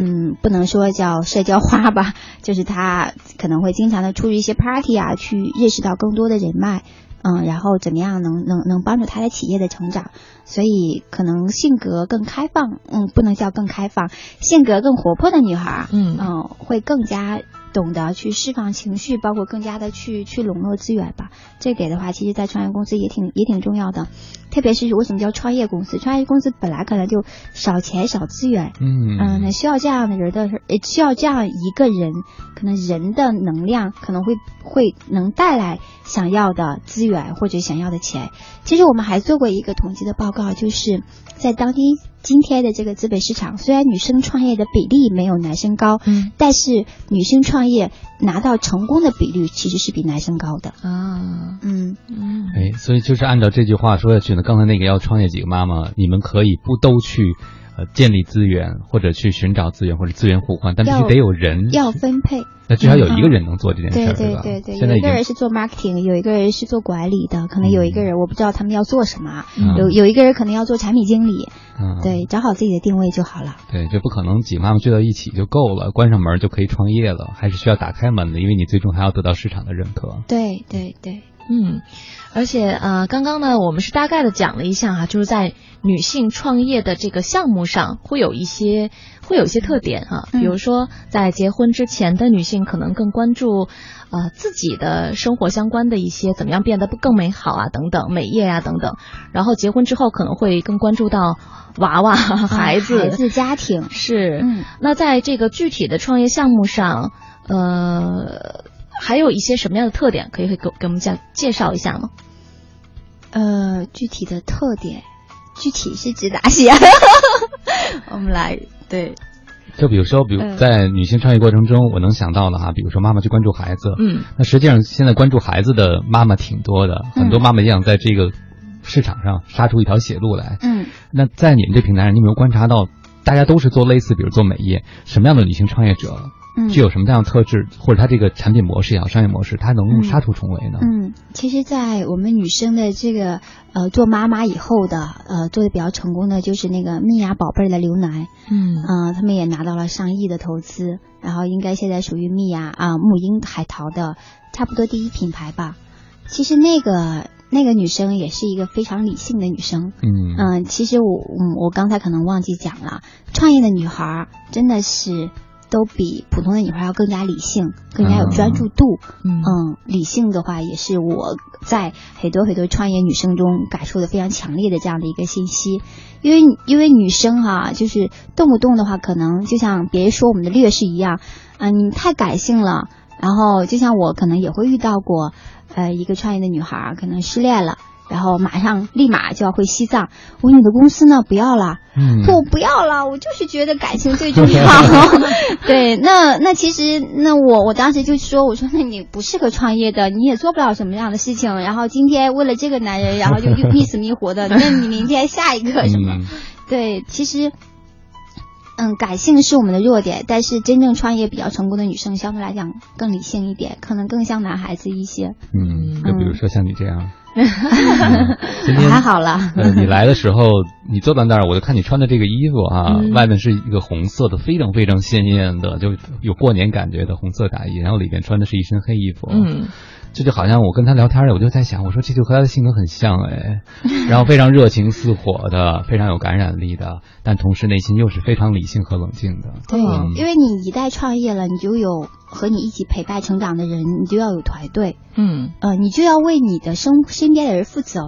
嗯，不能说叫社交花吧，就是他可能会经常的出入一些 party 啊，去认识到更多的人脉，嗯，然后怎么样能能能帮助他的企业的成长，所以可能性格更开放，嗯，不能叫更开放，性格更活泼的女孩，嗯会更加懂得去释放情绪，包括更加的去去笼络资源吧。这点的话，其实在创业公司也挺也挺重要的，特别是为什么叫创业公司？创业公司本来可能就少钱少资源，嗯嗯，那需要这样的人的，呃，需要这样一个人，可能人的能量可能会会能带来想要的资源或者想要的钱。其实我们还做过一个统计的报告，就是在当今今天的这个资本市场，虽然女生创业的比例没有男生高，嗯，但是女生创业拿到成功的比率其实是比男生高的。啊，嗯。嗯，哎，所以就是按照这句话说下去呢，刚才那个要创业几个妈妈，你们可以不都去呃建立资源，或者去寻找资源，或者资源互换，但必须得有人，要分配。那至少有一个人能做这件事儿，对对吧？对对，有一个人是做 marketing，有一个人是做管理的，可能有一个人我不知道他们要做什么，嗯有有一个人可能要做产品经理，嗯对，找好自己的定位就好了。对，就不可能几个妈妈聚到一起就够了，关上门就可以创业了，还是需要打开门的，因为你最终还要得到市场的认可。对对对，嗯，而且呃，刚刚呢，我们是大概的讲了一下哈、就是在女性创业的这个项目上会有一些会有一些特点啊、比如说在结婚之前的女性可能更关注呃自己的生活相关的一些怎么样变得更美好啊等等美业啊等等，然后结婚之后可能会更关注到娃娃、孩子、孩子家庭。是，嗯，那在这个具体的创业项目上，呃，还有一些什么样的特点可以会给给我们讲介绍一下吗？呃，具体的特点，具体是指哪些？我们来对，就比如说，比如嗯在女性创业过程中，我能想到的哈，比如说妈妈去关注孩子，嗯，那实际上现在关注孩子的妈妈挺多的，嗯很多妈妈也想在这个市场上杀出一条血路来。嗯，那在你们这平台上，你有没有观察到，大家都是做类似，比如做美业，什么样的女性创业者，嗯具有什么样的特质，或者它这个产品模式也好，商业模式，它能嗯。杀出重围呢？嗯，其实，在我们女生的这个呃做妈妈以后的呃做的比较成功的就是那个蜜芽宝贝的牛奶，嗯。啊、他们也拿到了上亿的投资，然后应该现在属于蜜芽啊、母婴海淘的差不多第一品牌吧。其实那个那个女生也是一个非常理性的女生，嗯。嗯，其实我嗯我刚才可能忘记讲了，创业的女孩真的是都比普通的女孩要更加理性，更加有专注度。嗯理性的话也是我在很多很多创业女生中感受的非常强烈的这样的一个信息，因为因为女生哈、就是动不动的话，可能就像别人说我们的劣势一样，啊、你太感性了。然后就像我可能也会遇到过，呃，一个创业的女孩儿可能失恋了。然后马上立马就要回西藏，我说你的公司呢？不要了，嗯说我不要了，我就是觉得感情最重要。对，那那其实那我我当时就说，我说那你不适合创业的，你也做不了什么样的事情。然后今天为了这个男人，然后就就迷死迷活的，那你明天下一个什么？嗯对，其实。嗯，感性是我们的弱点，但是真正创业比较成功的女生，相对来讲更理性一点，可能更像男孩子一些。嗯，就比如说像你这样，今天还好了呃，你来的时候，你坐到那儿，我就看你穿的这个衣服啊，嗯。外面是一个红色的，非常非常鲜艳的，就有过年感觉的红色大衣，然后里面穿的是一身黑衣服。嗯，这就好像我跟他聊天儿，我就在想，我说这就和他的性格很像哎，然后非常热情似火的，非常有感染力的，但同时内心又是非常理性和冷静的。对，嗯因为你一旦创业了，你就有和你一起陪伴成长的人，你就要有团队，嗯，呃，你就要为你的身身边的人负责。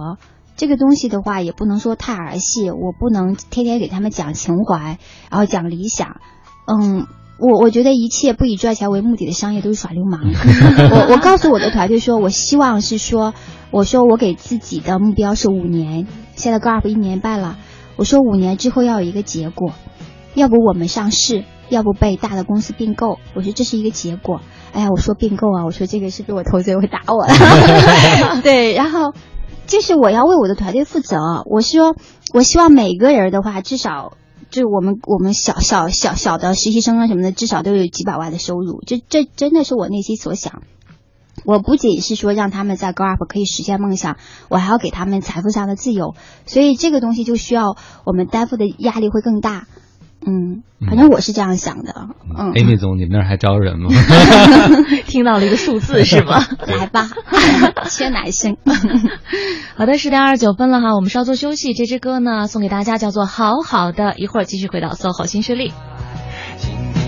这个东西的话，也不能说太儿戏，我不能天天给他们讲情怀，然后讲理想。嗯，我我觉得一切不以赚钱为目的的商业都是耍流氓。我我告诉我的团队说，我希望是说，我说我给自己的目标是五年，现在 GAP 一年半了，我说五年之后要有一个结果，要不我们上市，要不被大的公司并购，我说这是一个结果。哎呀，我说并购啊，我说这个是不是我投资人会打我了？对，然后就是我要为我的团队负责。我说，我希望每个人的话，至少就我们我们小小小小的实习生啊什么的，至少都有几百万的收入。这这真的是我内心所想。我不仅是说让他们在 Go Up 可以实现梦想，我还要给他们财富上的自由，所以这个东西就需要我们担负的压力会更大。嗯，反正我是这样想的。嗯，Amy 总，你们那儿还招人吗？听到了一个数字是吗？来吧，缺男生。好的，十点二十九分了哈，我们稍作休息。这支歌呢，送给大家，叫做《好好的》。一会儿继续回到 SOHO 新势力。都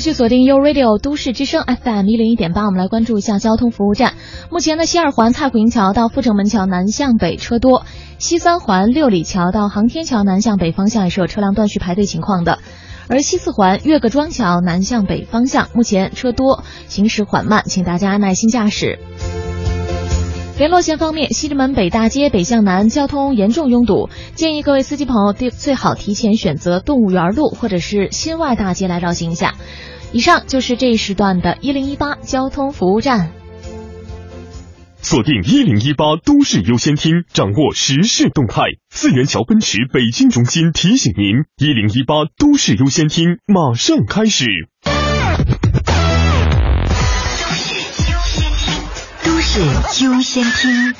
继续锁定 U Radio 都市之声 FM 一零一点八，我们来关注一下交通服务站。目前呢，西二环蔡虎营桥到阜成门桥南向北车多，西三环六里桥到航天桥南向北方向也是有车辆断续排队情况的。而西四环岳各庄桥南向北方向目前车多，行驶缓慢，请大家耐心驾驶。联络线方面，西直门北大街北向南交通严重拥堵，建议各位司机朋友最最好提前选择动物园路或者是新外大街来绕行一下。以上就是这一时段的一零一八交通服务站。锁定一零一八都市优先厅，掌握时事动态。四元桥奔驰北京中心提醒您：一零一八都市优先厅马上开始。都市优先听。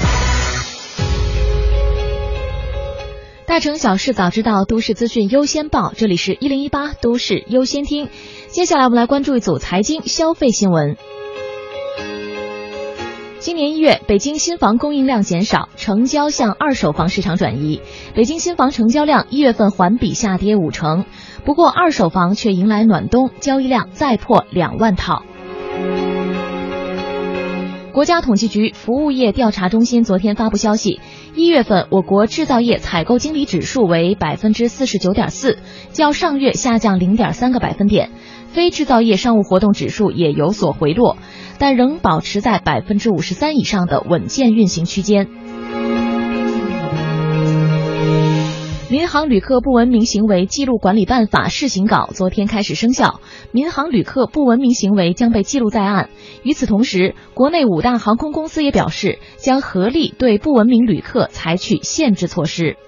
大城小事早知道，都市资讯优先报。这里是一零一八都市优先听。接下来我们来关注一组财经消费新闻。今年一月，北京新房供应量减少，成交向二手房市场转移。北京新房成交量一月份环比下跌五成，不过二手房却迎来暖冬，交易量再破两万套。国家统计局服务业调查中心昨天发布消息，一月份我国制造业采购经理指数为百分之四十九点四，较上月下降零点三个百分点。非制造业商务活动指数也有所回落，但仍保持在百分之五十三以上的稳健运行区间。民航旅客不文明行为记录管理办法试行稿昨天开始生效，民航旅客不文明行为将被记录在案。与此同时，国内五大航空公司也表示将合力对不文明旅客采取限制措施。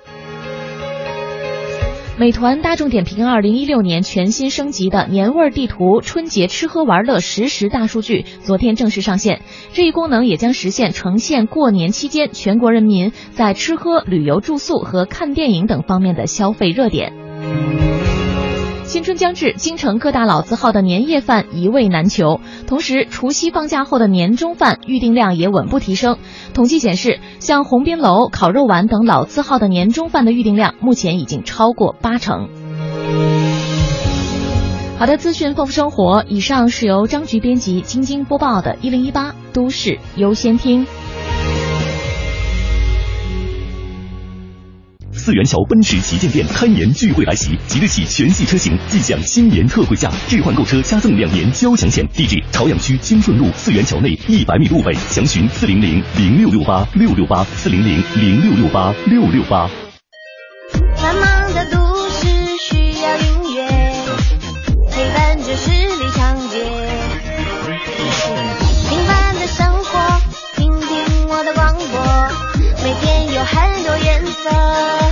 美团、大众点评二零一六年全新升级的年味地图春节吃喝玩乐实时大数据昨天正式上线。这一功能也将实现呈现过年期间全国人民在吃喝、旅游、住宿和看电影等方面的消费热点。新春将至，京城各大老字号的年夜饭一味难求，同时除夕放假后的年中饭预订量也稳步提升。统计显示，像鸿宾楼、烤肉丸等老字号的年中饭的预订量目前已经超过八成。好的，资讯丰富生活。以上是由张局编辑、晶晶播报的《一零一八都市优先厅》。四元桥奔驰旗舰店开年聚会来袭，即日起全系车型即享新年特惠价，置换购车加赠两年交强险。地址：朝阳区金顺路四元桥内一百米路北，详询四零零零六六八六六八四零零零六六八六六八。繁忙的都市需要音乐，陪伴着十里长街。平凡的生活，听听我的广播，每天有很多颜色。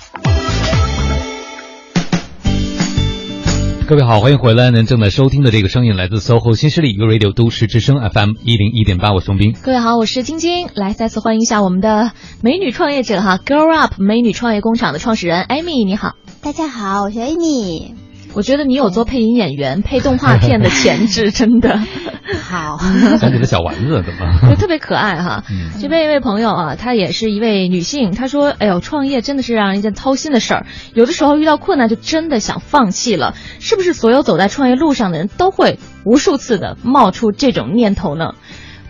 各位好，欢迎回来。您正在收听的这个声音来自 SOHO 新势力 U Radio 都市之声 FM 一零一点八，我是熊斌。各位好，我是晶晶，来再次欢迎一下我们的美女创业者哈，Girl Up 美女创业工厂的创始人 Amy，你好。大家好，我是 Amy。我觉得你有做配音演员、配动画片的潜质，真的好。想起了小丸子，怎么？就特别可爱哈。这边一位朋友啊，她也是一位女性，她说：“哎呦，创业真的是让人一件操心的事儿，有的时候遇到困难就真的想放弃了。是不是所有走在创业路上的人都会无数次的冒出这种念头呢？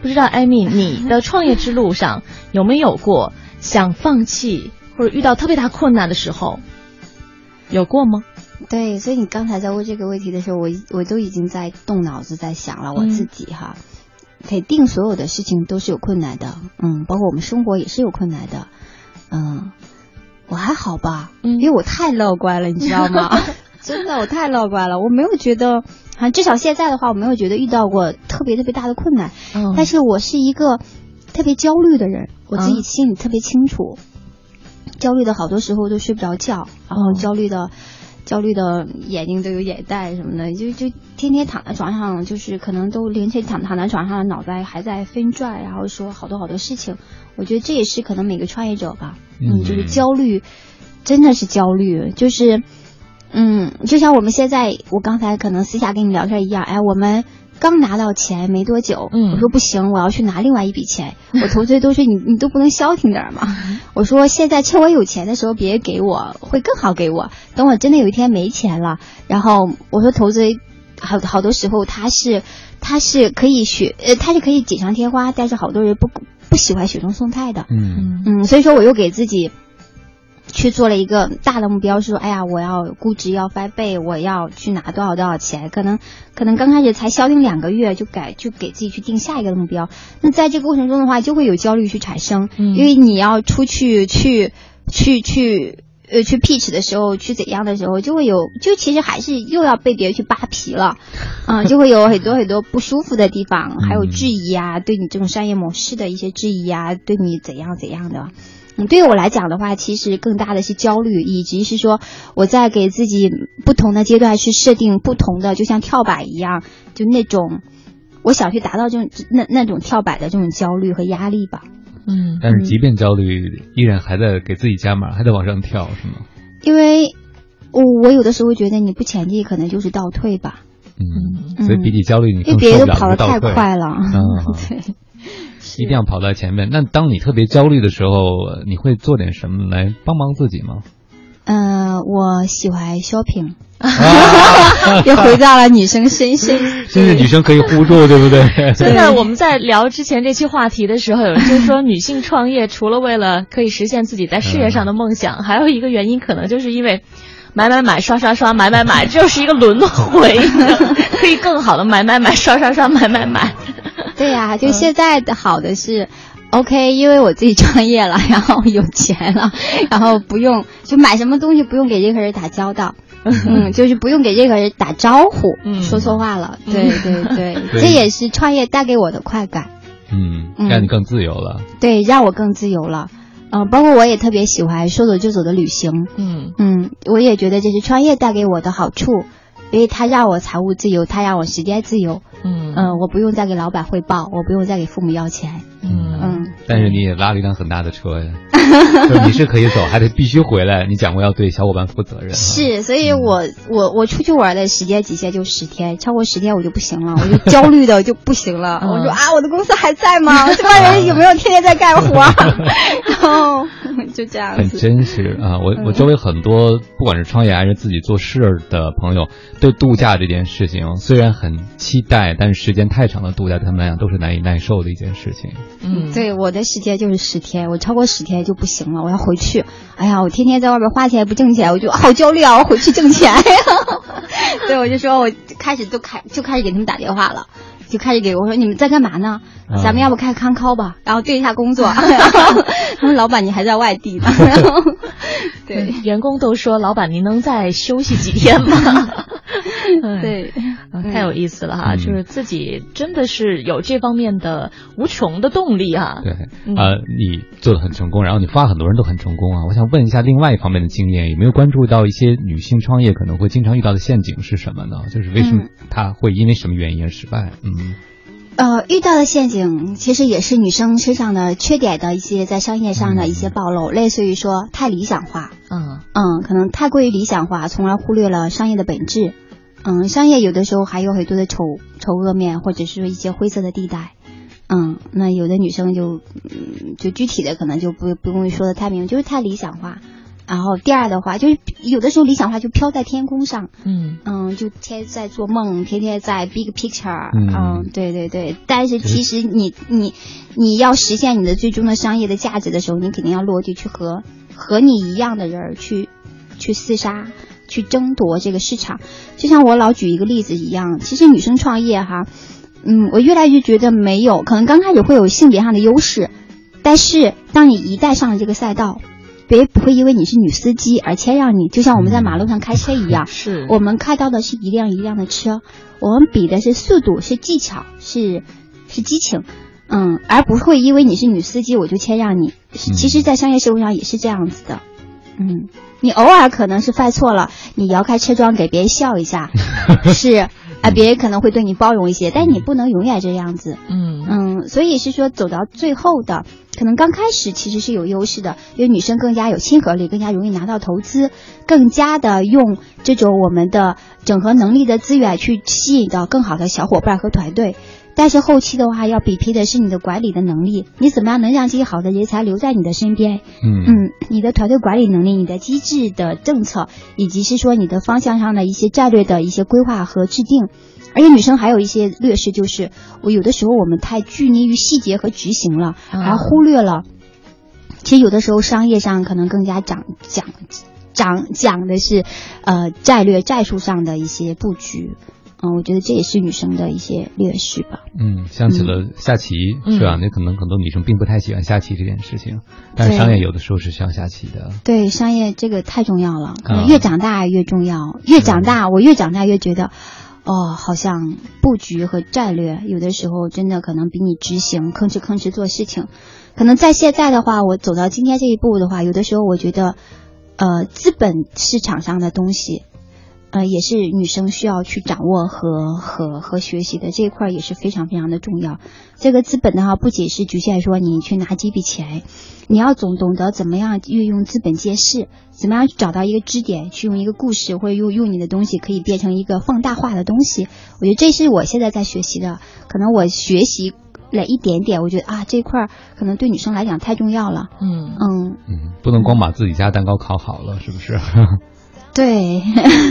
不知道艾米，你的创业之路上有没有过想放弃或者遇到特别大困难的时候？有过吗？”对，所以你刚才在问这个问题的时候，我我都已经在动脑子在想了，我自己哈，肯定所有的事情都是有困难的，嗯，包括我们生活也是有困难的，嗯，我还好吧，因为我太乐观了，你知道吗？真的，我太乐观了，我没有觉得，啊，至少现在的话，我没有觉得遇到过特别特别大的困难，嗯。但是我是一个特别焦虑的人，我自己心里特别清楚，焦虑的好多时候都睡不着觉，然后焦虑的。焦虑的眼睛都有眼袋什么的，就就天天躺在床上，就是可能都凌晨躺躺在床上，脑袋还在飞转，然后说好多好多事情。我觉得这也是可能每个创业者吧，嗯，就是焦虑，真的是焦虑，就是，嗯，就像我们现在，我刚才可能私下跟你聊天一样，哎，我们。刚拿到钱没多久，嗯我说不行，我要去拿另外一笔钱。我投资都说你你都不能消停点儿吗？我说现在趁我有钱的时候别给我，会更好给我。等我真的有一天没钱了，然后我说投资好好多时候它是它是可以雪呃它是可以锦上添花，但是好多人不不喜欢雪中送炭的。嗯嗯，所以说我又给自己去做了一个大的目标，说，哎呀，我要估值要翻倍，我要去拿多少多少钱，可能可能刚开始才消停两个月，就改就给自己去定下一个目标。那在这个过程中的话，就会有焦虑去产生，嗯因为你要出去去去去。呃，去 pitch 的时候，去怎样的时候，就会有，就其实还是又要被别人去扒皮了，啊、就会有很多很多不舒服的地方，还有质疑啊，对你这种商业模式的一些质疑啊，对你怎样怎样的。嗯，对于我来讲的话，其实更大的是焦虑，以及是说我在给自己不同的阶段去设定不同的，就像跳板一样，就那种我想去达到这种那那种跳板的这种焦虑和压力吧。嗯但是即便焦虑，依然还在给自己加码，还在往上跳，是吗？因为我我有的时候觉得你不前进，可能就是倒退吧。嗯，所以比起焦虑，你因为别人跑得太快了。嗯，对，一定要跑在前面。那当你特别焦虑的时候，你会做点什么来帮帮自己吗？嗯、我喜欢 shopping，又回到了女生身身。现在女生可以互助，对不对？真的，我们在聊之前这期话题的时候，有人就说，女性创业除了为了可以实现自己在事业上的梦想，还有一个原因可能就是因为买买买、刷刷刷、买买买，这就是一个轮回，可以更好的买买买、刷刷刷、买买买。对呀、就现在的好的是。OK，因为我自己创业了，然后有钱了，然后不用就买什么东西不用给任何人打交道，嗯，就是不用给任何人打招呼，嗯说错话了，对对对，对这也是创业带给我的快感，嗯，嗯让你更自由了。对，让我更自由了。嗯、包括我也特别喜欢说走就走的旅行，嗯嗯，我也觉得这是创业带给我的好处，因为他让我财务自由，他让我时间自由，嗯。嗯、我不用再给老板汇报，我不用再给父母要钱，嗯嗯，但是你也拉了一辆很大的车呀，就你是可以走，还得必须回来。你讲过要对小伙伴负责任啊。是，所以我我我出去玩的时间极限就十天，超过十天我就不行了，我就 焦虑的就不行了。我说啊，我的公司还在吗？这帮人有没有天天在干活？然后就这样很。真实啊！我嗯我周围很多不管是创业还是自己做事儿的朋友，对度假这件事情虽然很期待，但是时间太长的度假对他们来讲都是难以耐受的一件事情。嗯，对，我的时间就是十天，我超过十天就不行了，我要回去。哎呀，我天天在外边花钱不挣钱，我就好焦虑啊！我回去挣钱呀。对，我就说我开始就开就开始给他们打电话了。就开始给我说你们在干嘛呢？啊咱们要不开康考吧？然后对一下工作。他们老板你还在外地呢。然后对，员工都说，老板您能再休息几天吗？对，啊太有意思了哈！嗯就是自己真的是有这方面的无穷的动力啊。对，嗯呃，你做的很成功，然后你发很多人都很成功啊。我想问一下另外一方面的经验，有没有关注到一些女性创业可能会经常遇到的陷阱是什么呢？就是为什么嗯她会因为什么原因而失败？嗯呃，遇到的陷阱其实也是女生身上的缺点的一些在商业上的一些暴露，类似于说太理想化，嗯嗯，可能太过于理想化，从而忽略了商业的本质。嗯，商业有的时候还有很多的丑丑恶面，或者是说一些灰色的地带。嗯，那有的女生就嗯，就具体的可能就不不用说的太明，就是太理想化。然后第二的话，就是有的时候理想化就飘在天空上，嗯嗯，就天天在做梦，天天在 big picture，嗯对对对。但是其实你你你要实现你的最终的商业的价值的时候，你肯定要落地去和和你一样的人儿去去厮杀，去争夺这个市场。就像我老举一个例子一样，其实女生创业哈，嗯，我越来越觉得没有，可能刚开始会有性别上的优势，但是当你一旦上了这个赛道。别人不会因为你是女司机而谦让你，就像我们在马路上开车一样，是我们开到的是一辆一辆的车，我们比的是速度，是技巧，是是激情，嗯，而不会因为你是女司机我就谦让你。其实，在商业社会上也是这样子的，嗯，你偶尔可能是犯错了，你摇开车窗给别人笑一下，是啊，别人可能会对你包容一些，但你不能永远这样子。嗯嗯，所以是说走到最后的，可能刚开始其实是有优势的，因为女生更加有亲和力，更加容易拿到投资，更加的用这种我们的整合能力的资源去吸引到更好的小伙伴和团队。但是后期的话，要比拼的是你的管理的能力，你怎么样能让这些好的人才留在你的身边？嗯嗯，你的团队管理能力、你的机制的政策，以及是说你的方向上的一些战略的一些规划和制定。而且女生还有一些劣势，就是我有的时候我们太拘泥于细节和执行了，而忽略了，其实有的时候商业上可能更加讲讲讲讲的是，呃，战略战术上的一些布局。嗯，我觉得这也是女生的一些劣势吧。嗯，想起了下棋，嗯是吧？那可能很多女生并不太喜欢下棋这件事情，但是商业有的时候是需要下棋的。对，商业这个太重要了，可能啊越长大越重要，越长大我越长大越觉得，哦，好像布局和战略有的时候真的可能比你执行吭哧吭哧做事情，可能在现在的话，我走到今天这一步的话，有的时候我觉得，呃，资本市场上的东西。呃，也是女生需要去掌握和和和学习的这一块儿也是非常非常的重要。这个资本的话，不仅是局限说你去拿几笔钱，你要总懂得怎么样运用资本借势，怎么样去找到一个支点，去用一个故事或者用用你的东西可以变成一个放大化的东西。我觉得这是我现在在学习的，可能我学习了一点点，我觉得啊这块儿可能对女生来讲太重要了。嗯嗯，不能光把自己家蛋糕烤好了，是不是？对，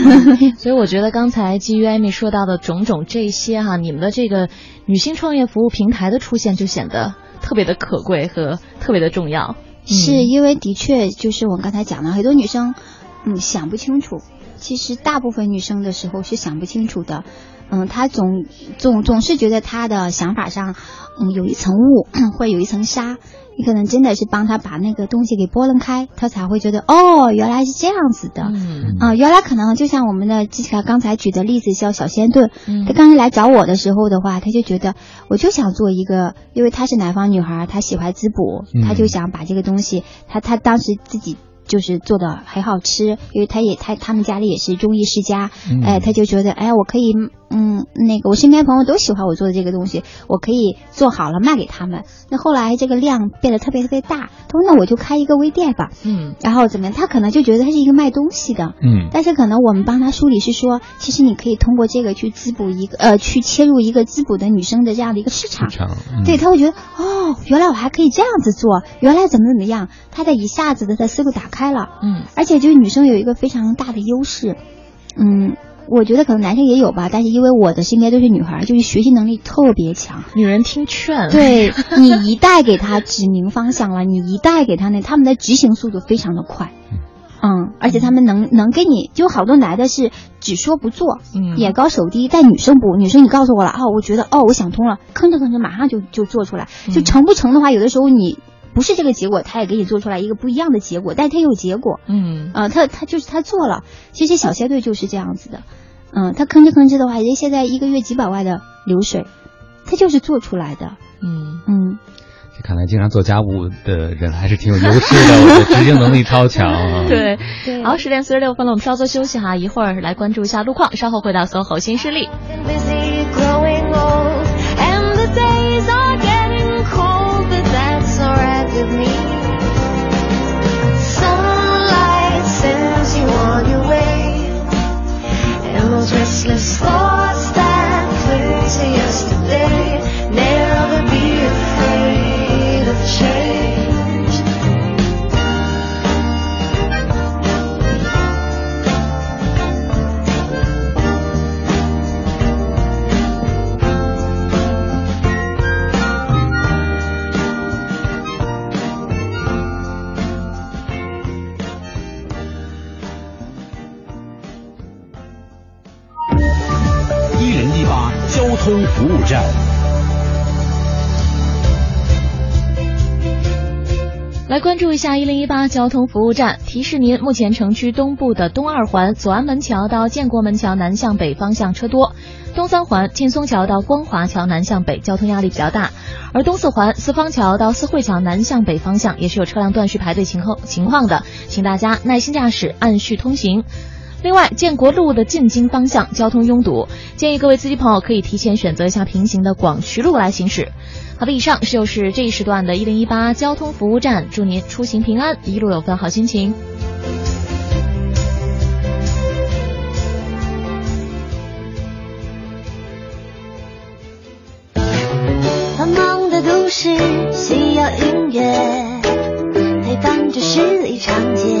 所以我觉得刚才基于艾米说到的种种这些哈，你们的这个女性创业服务平台的出现就显得特别的可贵和特别的重要。是因为的确就是我们刚才讲了，很多女生嗯想不清楚，其实大部分女生的时候是想不清楚的，嗯，她总总总是觉得她的想法上嗯有一层雾 或者有一层沙，你可能真的是帮他把那个东西给拨楞开，他才会觉得哦原来是这样子的，嗯。啊、原来可能就像我们的之前刚才举的例子，叫小仙炖，嗯。他刚才来找我的时候的话，他就觉得我就想做一个，因为她是南方女孩，她喜欢滋补，嗯。她就想把这个东西，她她当时自己。就是做的很好吃，因为他也他他们家里也是中医世家，嗯。哎，他就觉得哎，我可以，嗯，那个我身边朋友都喜欢我做的这个东西，我可以做好了卖给他们。那后来这个量变得特别特别大，他说那我就开一个微店吧，嗯，然后怎么样？他可能就觉得他是一个卖东西的，嗯但是可能我们帮他梳理是说，其实你可以通过这个去滋补一个呃，去切入一个滋补的女生的这样的一个市场。市场嗯对，他会觉得哦，原来我还可以这样子做，原来怎么怎么样，他的一下子的他思路打开了。嗯，而且就是女生有一个非常大的优势，嗯。我觉得可能男生也有吧，但是因为我的身边都是女孩，就是学习能力特别强。女人听劝，对 你一带给他指明方向了，你一带给他那，他们的执行速度非常的快。嗯，而且他们能能给你，就好多男的是只说不做，嗯。眼高手低，但女生不，女生你告诉我了啊，我觉得哦，我想通了，吭哧吭哧马上就就做出来，就成不成的话，有的时候你不是这个结果，他也给你做出来一个不一样的结果，但是他有结果，嗯。呃，他他就是他做了，其实小仙队就是这样子的，嗯，他吭哧吭哧的话，人家现在一个月几百万的流水，他就是做出来的，嗯嗯。看来经常做家务的人还是挺有优势的，我的执行能力超强啊。对，好，十点四十六分了，我们稍作休息哈，一会儿来关注一下路况，稍后回到 SOHO 新势力。Restless thoughts that cling to yesterday, 通服务站。来关注一下一零一八交通服务站，提示您目前城区东部的东二环左安门桥到建国门桥南向北方向车多，东三环劲松桥到光华桥南向北交通压力比较大，而东四环四方桥到四惠桥南向北方向也是有车辆断续排队情况情况的，请大家耐心驾驶，按序通行。另外，建国路的进京方向交通拥堵，建议各位司机朋友可以提前选择一下平行的广渠路来行驶。好的，以上就是这一时段的一零一八交通服务站，祝您出行平安，一路有份好心情。繁忙的都市需要音乐陪伴着十里长街，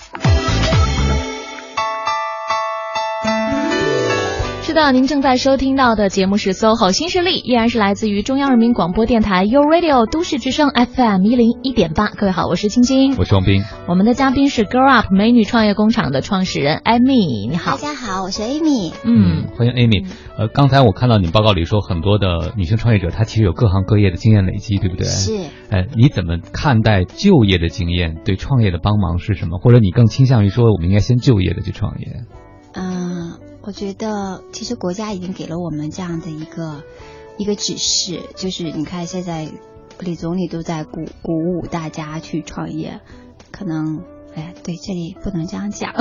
是的，您正在收听到的节目是 SOHO 新势力，依然是来自于中央人民广播电台 u Radio 都市之声 FM 一零一点八。各位好，我是青青，我是王斌。我们的嘉宾是 Grow Up 美女创业工厂的创始人 Amy，你好。大家好，我是 Amy。嗯，欢迎 Amy。呃，刚才我看到你报告里说，很多的女性创业者她其实有各行各业的经验累积，对不对？是。哎，你怎么看待就业的经验对创业的帮忙是什么？或者你更倾向于说，我们应该先就业的去创业？嗯，我觉得其实国家已经给了我们这样的一个一个指示，就是你看现在李总理都在鼓鼓舞大家去创业，可能。哎，对，这里不能这样讲，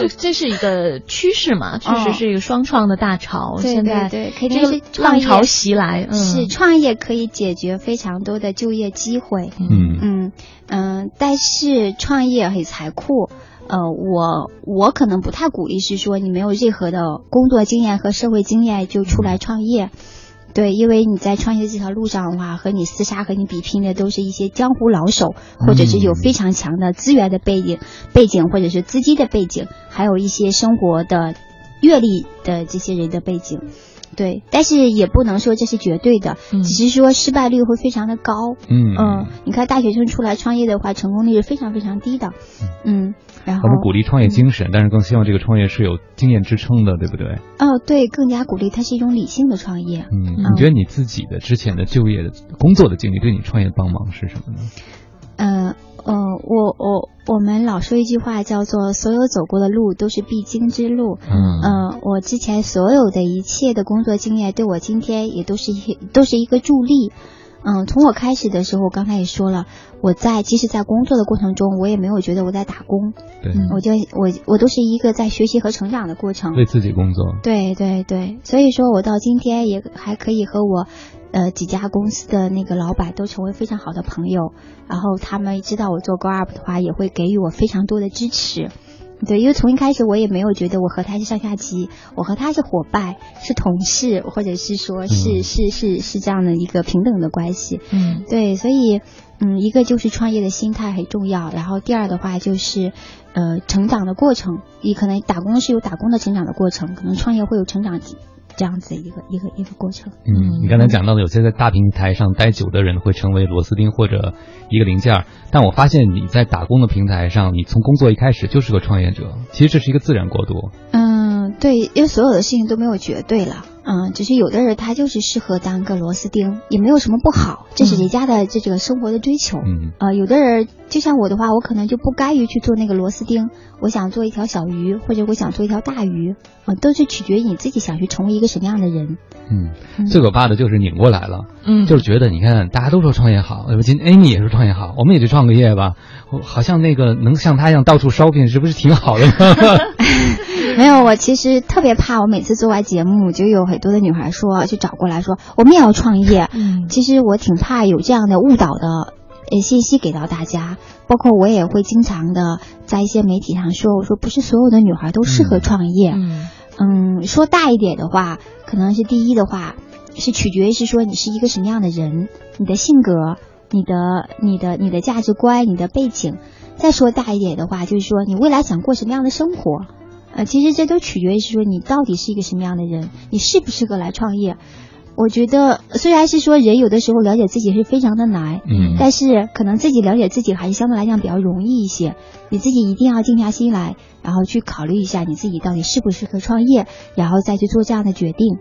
这这是一个趋势嘛，确实是一个双创的大潮。对现在对，肯定是浪潮袭来，嗯、是创业可以解决非常多的就业机会。嗯嗯嗯，但是创业很残酷。呃，我我可能不太鼓励是说你没有任何的工作经验和社会经验就出来创业。对，因为你在创业这条路上的话，和你厮杀、和你比拼的都是一些江湖老手，或者是有非常强的资源的背景、背景，或者是资金的背景，还有一些生活的阅历的这些人的背景。对，但是也不能说这是绝对的，嗯、只是说失败率会非常的高。嗯嗯，你看大学生出来创业的话，成功率是非常非常低的。嗯，我们鼓励创业精神，但是更希望这个创业是有经验支撑的，对不对？哦，对，更加鼓励它是一种理性的创业。嗯，你觉得你自己的之前的就业的工作的经历对你创业的帮忙是什么呢？呃呃，我我我们老说一句话叫做“所有走过的路都是必经之路”。嗯，呃，我之前所有的一切的工作经验，对我今天也都是一都是一个助力。嗯，从我开始的时候，我刚才也说了，我在即使在工作的过程中，我也没有觉得我在打工。对，我就我我都是一个在学习和成长的过程。为自己工作。对对对，所以说我到今天也还可以和我。呃，几家公司的那个老板都成为非常好的朋友，然后他们知道我做 Go Up 的话，也会给予我非常多的支持。对，因为从一开始我也没有觉得我和他是上下级，我和他是伙伴，是同事，或者是说是、嗯、是是是这样的一个平等的关系。嗯，对，所以嗯，一个就是创业的心态很重要，然后第二的话就是呃成长的过程，你可能打工是有打工的成长的过程，可能创业会有成长。这样子一个一个一个过程。嗯，你刚才讲到的，有些在大平台上待久的人会成为螺丝钉或者一个零件，但我发现你在打工的平台上，你从工作一开始就是个创业者，其实这是一个自然过渡。嗯，对，因为所有的事情都没有绝对了。嗯，只是有的人他就是适合当个螺丝钉，也没有什么不好，这是人家的这个生活的追求。嗯，呃，有的人就像我的话，我可能就不甘于去做那个螺丝钉，我想做一条小鱼，或者我想做一条大鱼，啊、呃，都是取决于你自己想去成为一个什么样的人。嗯，最可怕的就是拧过来了，嗯，就是觉得你看大家都说创业好，今天 Amy 也说创业好，我们也去创个业吧，好像那个能像他一样到处 shopping，是不是挺好的呢？没有，我其实特别怕，我每次做完节目，就有很多的女孩说，就找过来说，我们也要创业。嗯，其实我挺怕有这样的误导的呃信息给到大家，包括我也会经常的在一些媒体上说，我说不是所有的女孩都适合创业。嗯嗯，嗯说大一点的话，可能是第一的话，是取决于是说你是一个什么样的人，你的性格。你的、你的、你的价值观、你的背景。再说大一点的话，就是说你未来想过什么样的生活，呃，其实这都取决于是说你到底是一个什么样的人，你适不适合来创业。我觉得虽然是说人有的时候了解自己是非常的难，嗯但是可能自己了解自己还是相对来讲比较容易一些。你自己一定要静下心来，然后去考虑一下你自己到底适不适合创业，然后再去做这样的决定。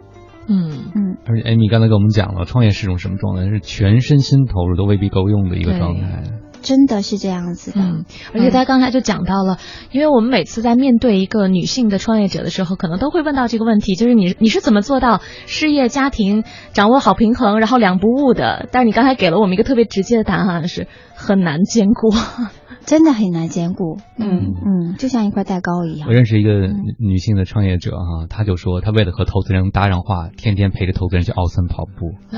嗯嗯，而且艾米刚才跟我们讲了，创业是种什么状态？是全身心投入都未必够用的一个状态。真的是这样子的。嗯，而且他刚才就讲到了，因为我们每次在面对一个女性的创业者的时候，可能都会问到这个问题，就是你你是怎么做到事业家庭掌握好平衡，然后两不误的？但是你刚才给了我们一个特别直接的答案，是很难兼顾。真的很难兼顾。嗯嗯，就像一块蛋糕一样我。认识一个女女性的创业者哈，她就说她为了和投资人搭上话，天天陪着投资人去奥森跑步，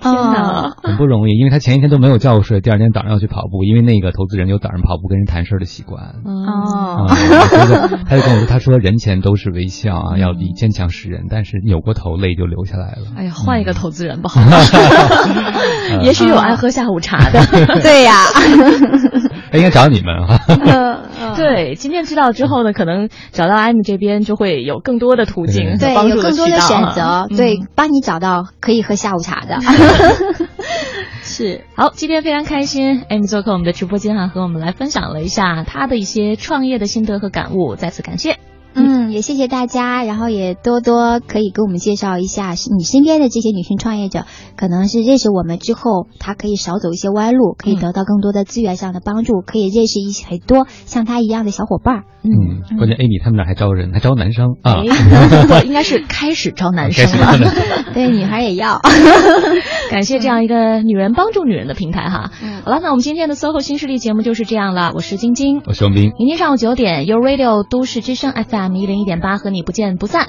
天哪！很不容易，因为她前一天都没有觉睡，第二天早上要去跑步，因为那个投资人有早上跑步跟人谈事儿的习惯。哦他就跟我说，他说人前都是微笑啊，要以坚强示人，但是扭过头泪就流下来了。哎呀，换一个投资人吧，好吗？也许有爱喝下午茶的。对呀，哎应该找你们哈。对，今天知道之后呢，可能找到艾米这边就会有更多的途径，对，有更多的选择，啊对嗯，帮你找到可以喝下午茶的。是好，今天非常开心，Amy 做客我们的直播间哈，和我们来分享了一下他的一些创业的心得和感悟，再次感谢。嗯，也谢谢大家，然后也多多可以给我们介绍一下，是你身边的这些女性创业者，可能是认识我们之后，她可以少走一些弯路，可以得到更多的资源上的帮助，可以认识一些很多像她一样的小伙伴儿。嗯，关键 Amy 他们那还招人，还招男生啊。应该是开始招男生了。对，女孩也要。感谢这样一个女人帮助女人的平台哈。好了，那我们今天的 SOHO 新势力节目就是这样了，我是晶晶，我是王斌。明天上午九点，由 Radio 都市之声 FM 一零一点八和你不见不散。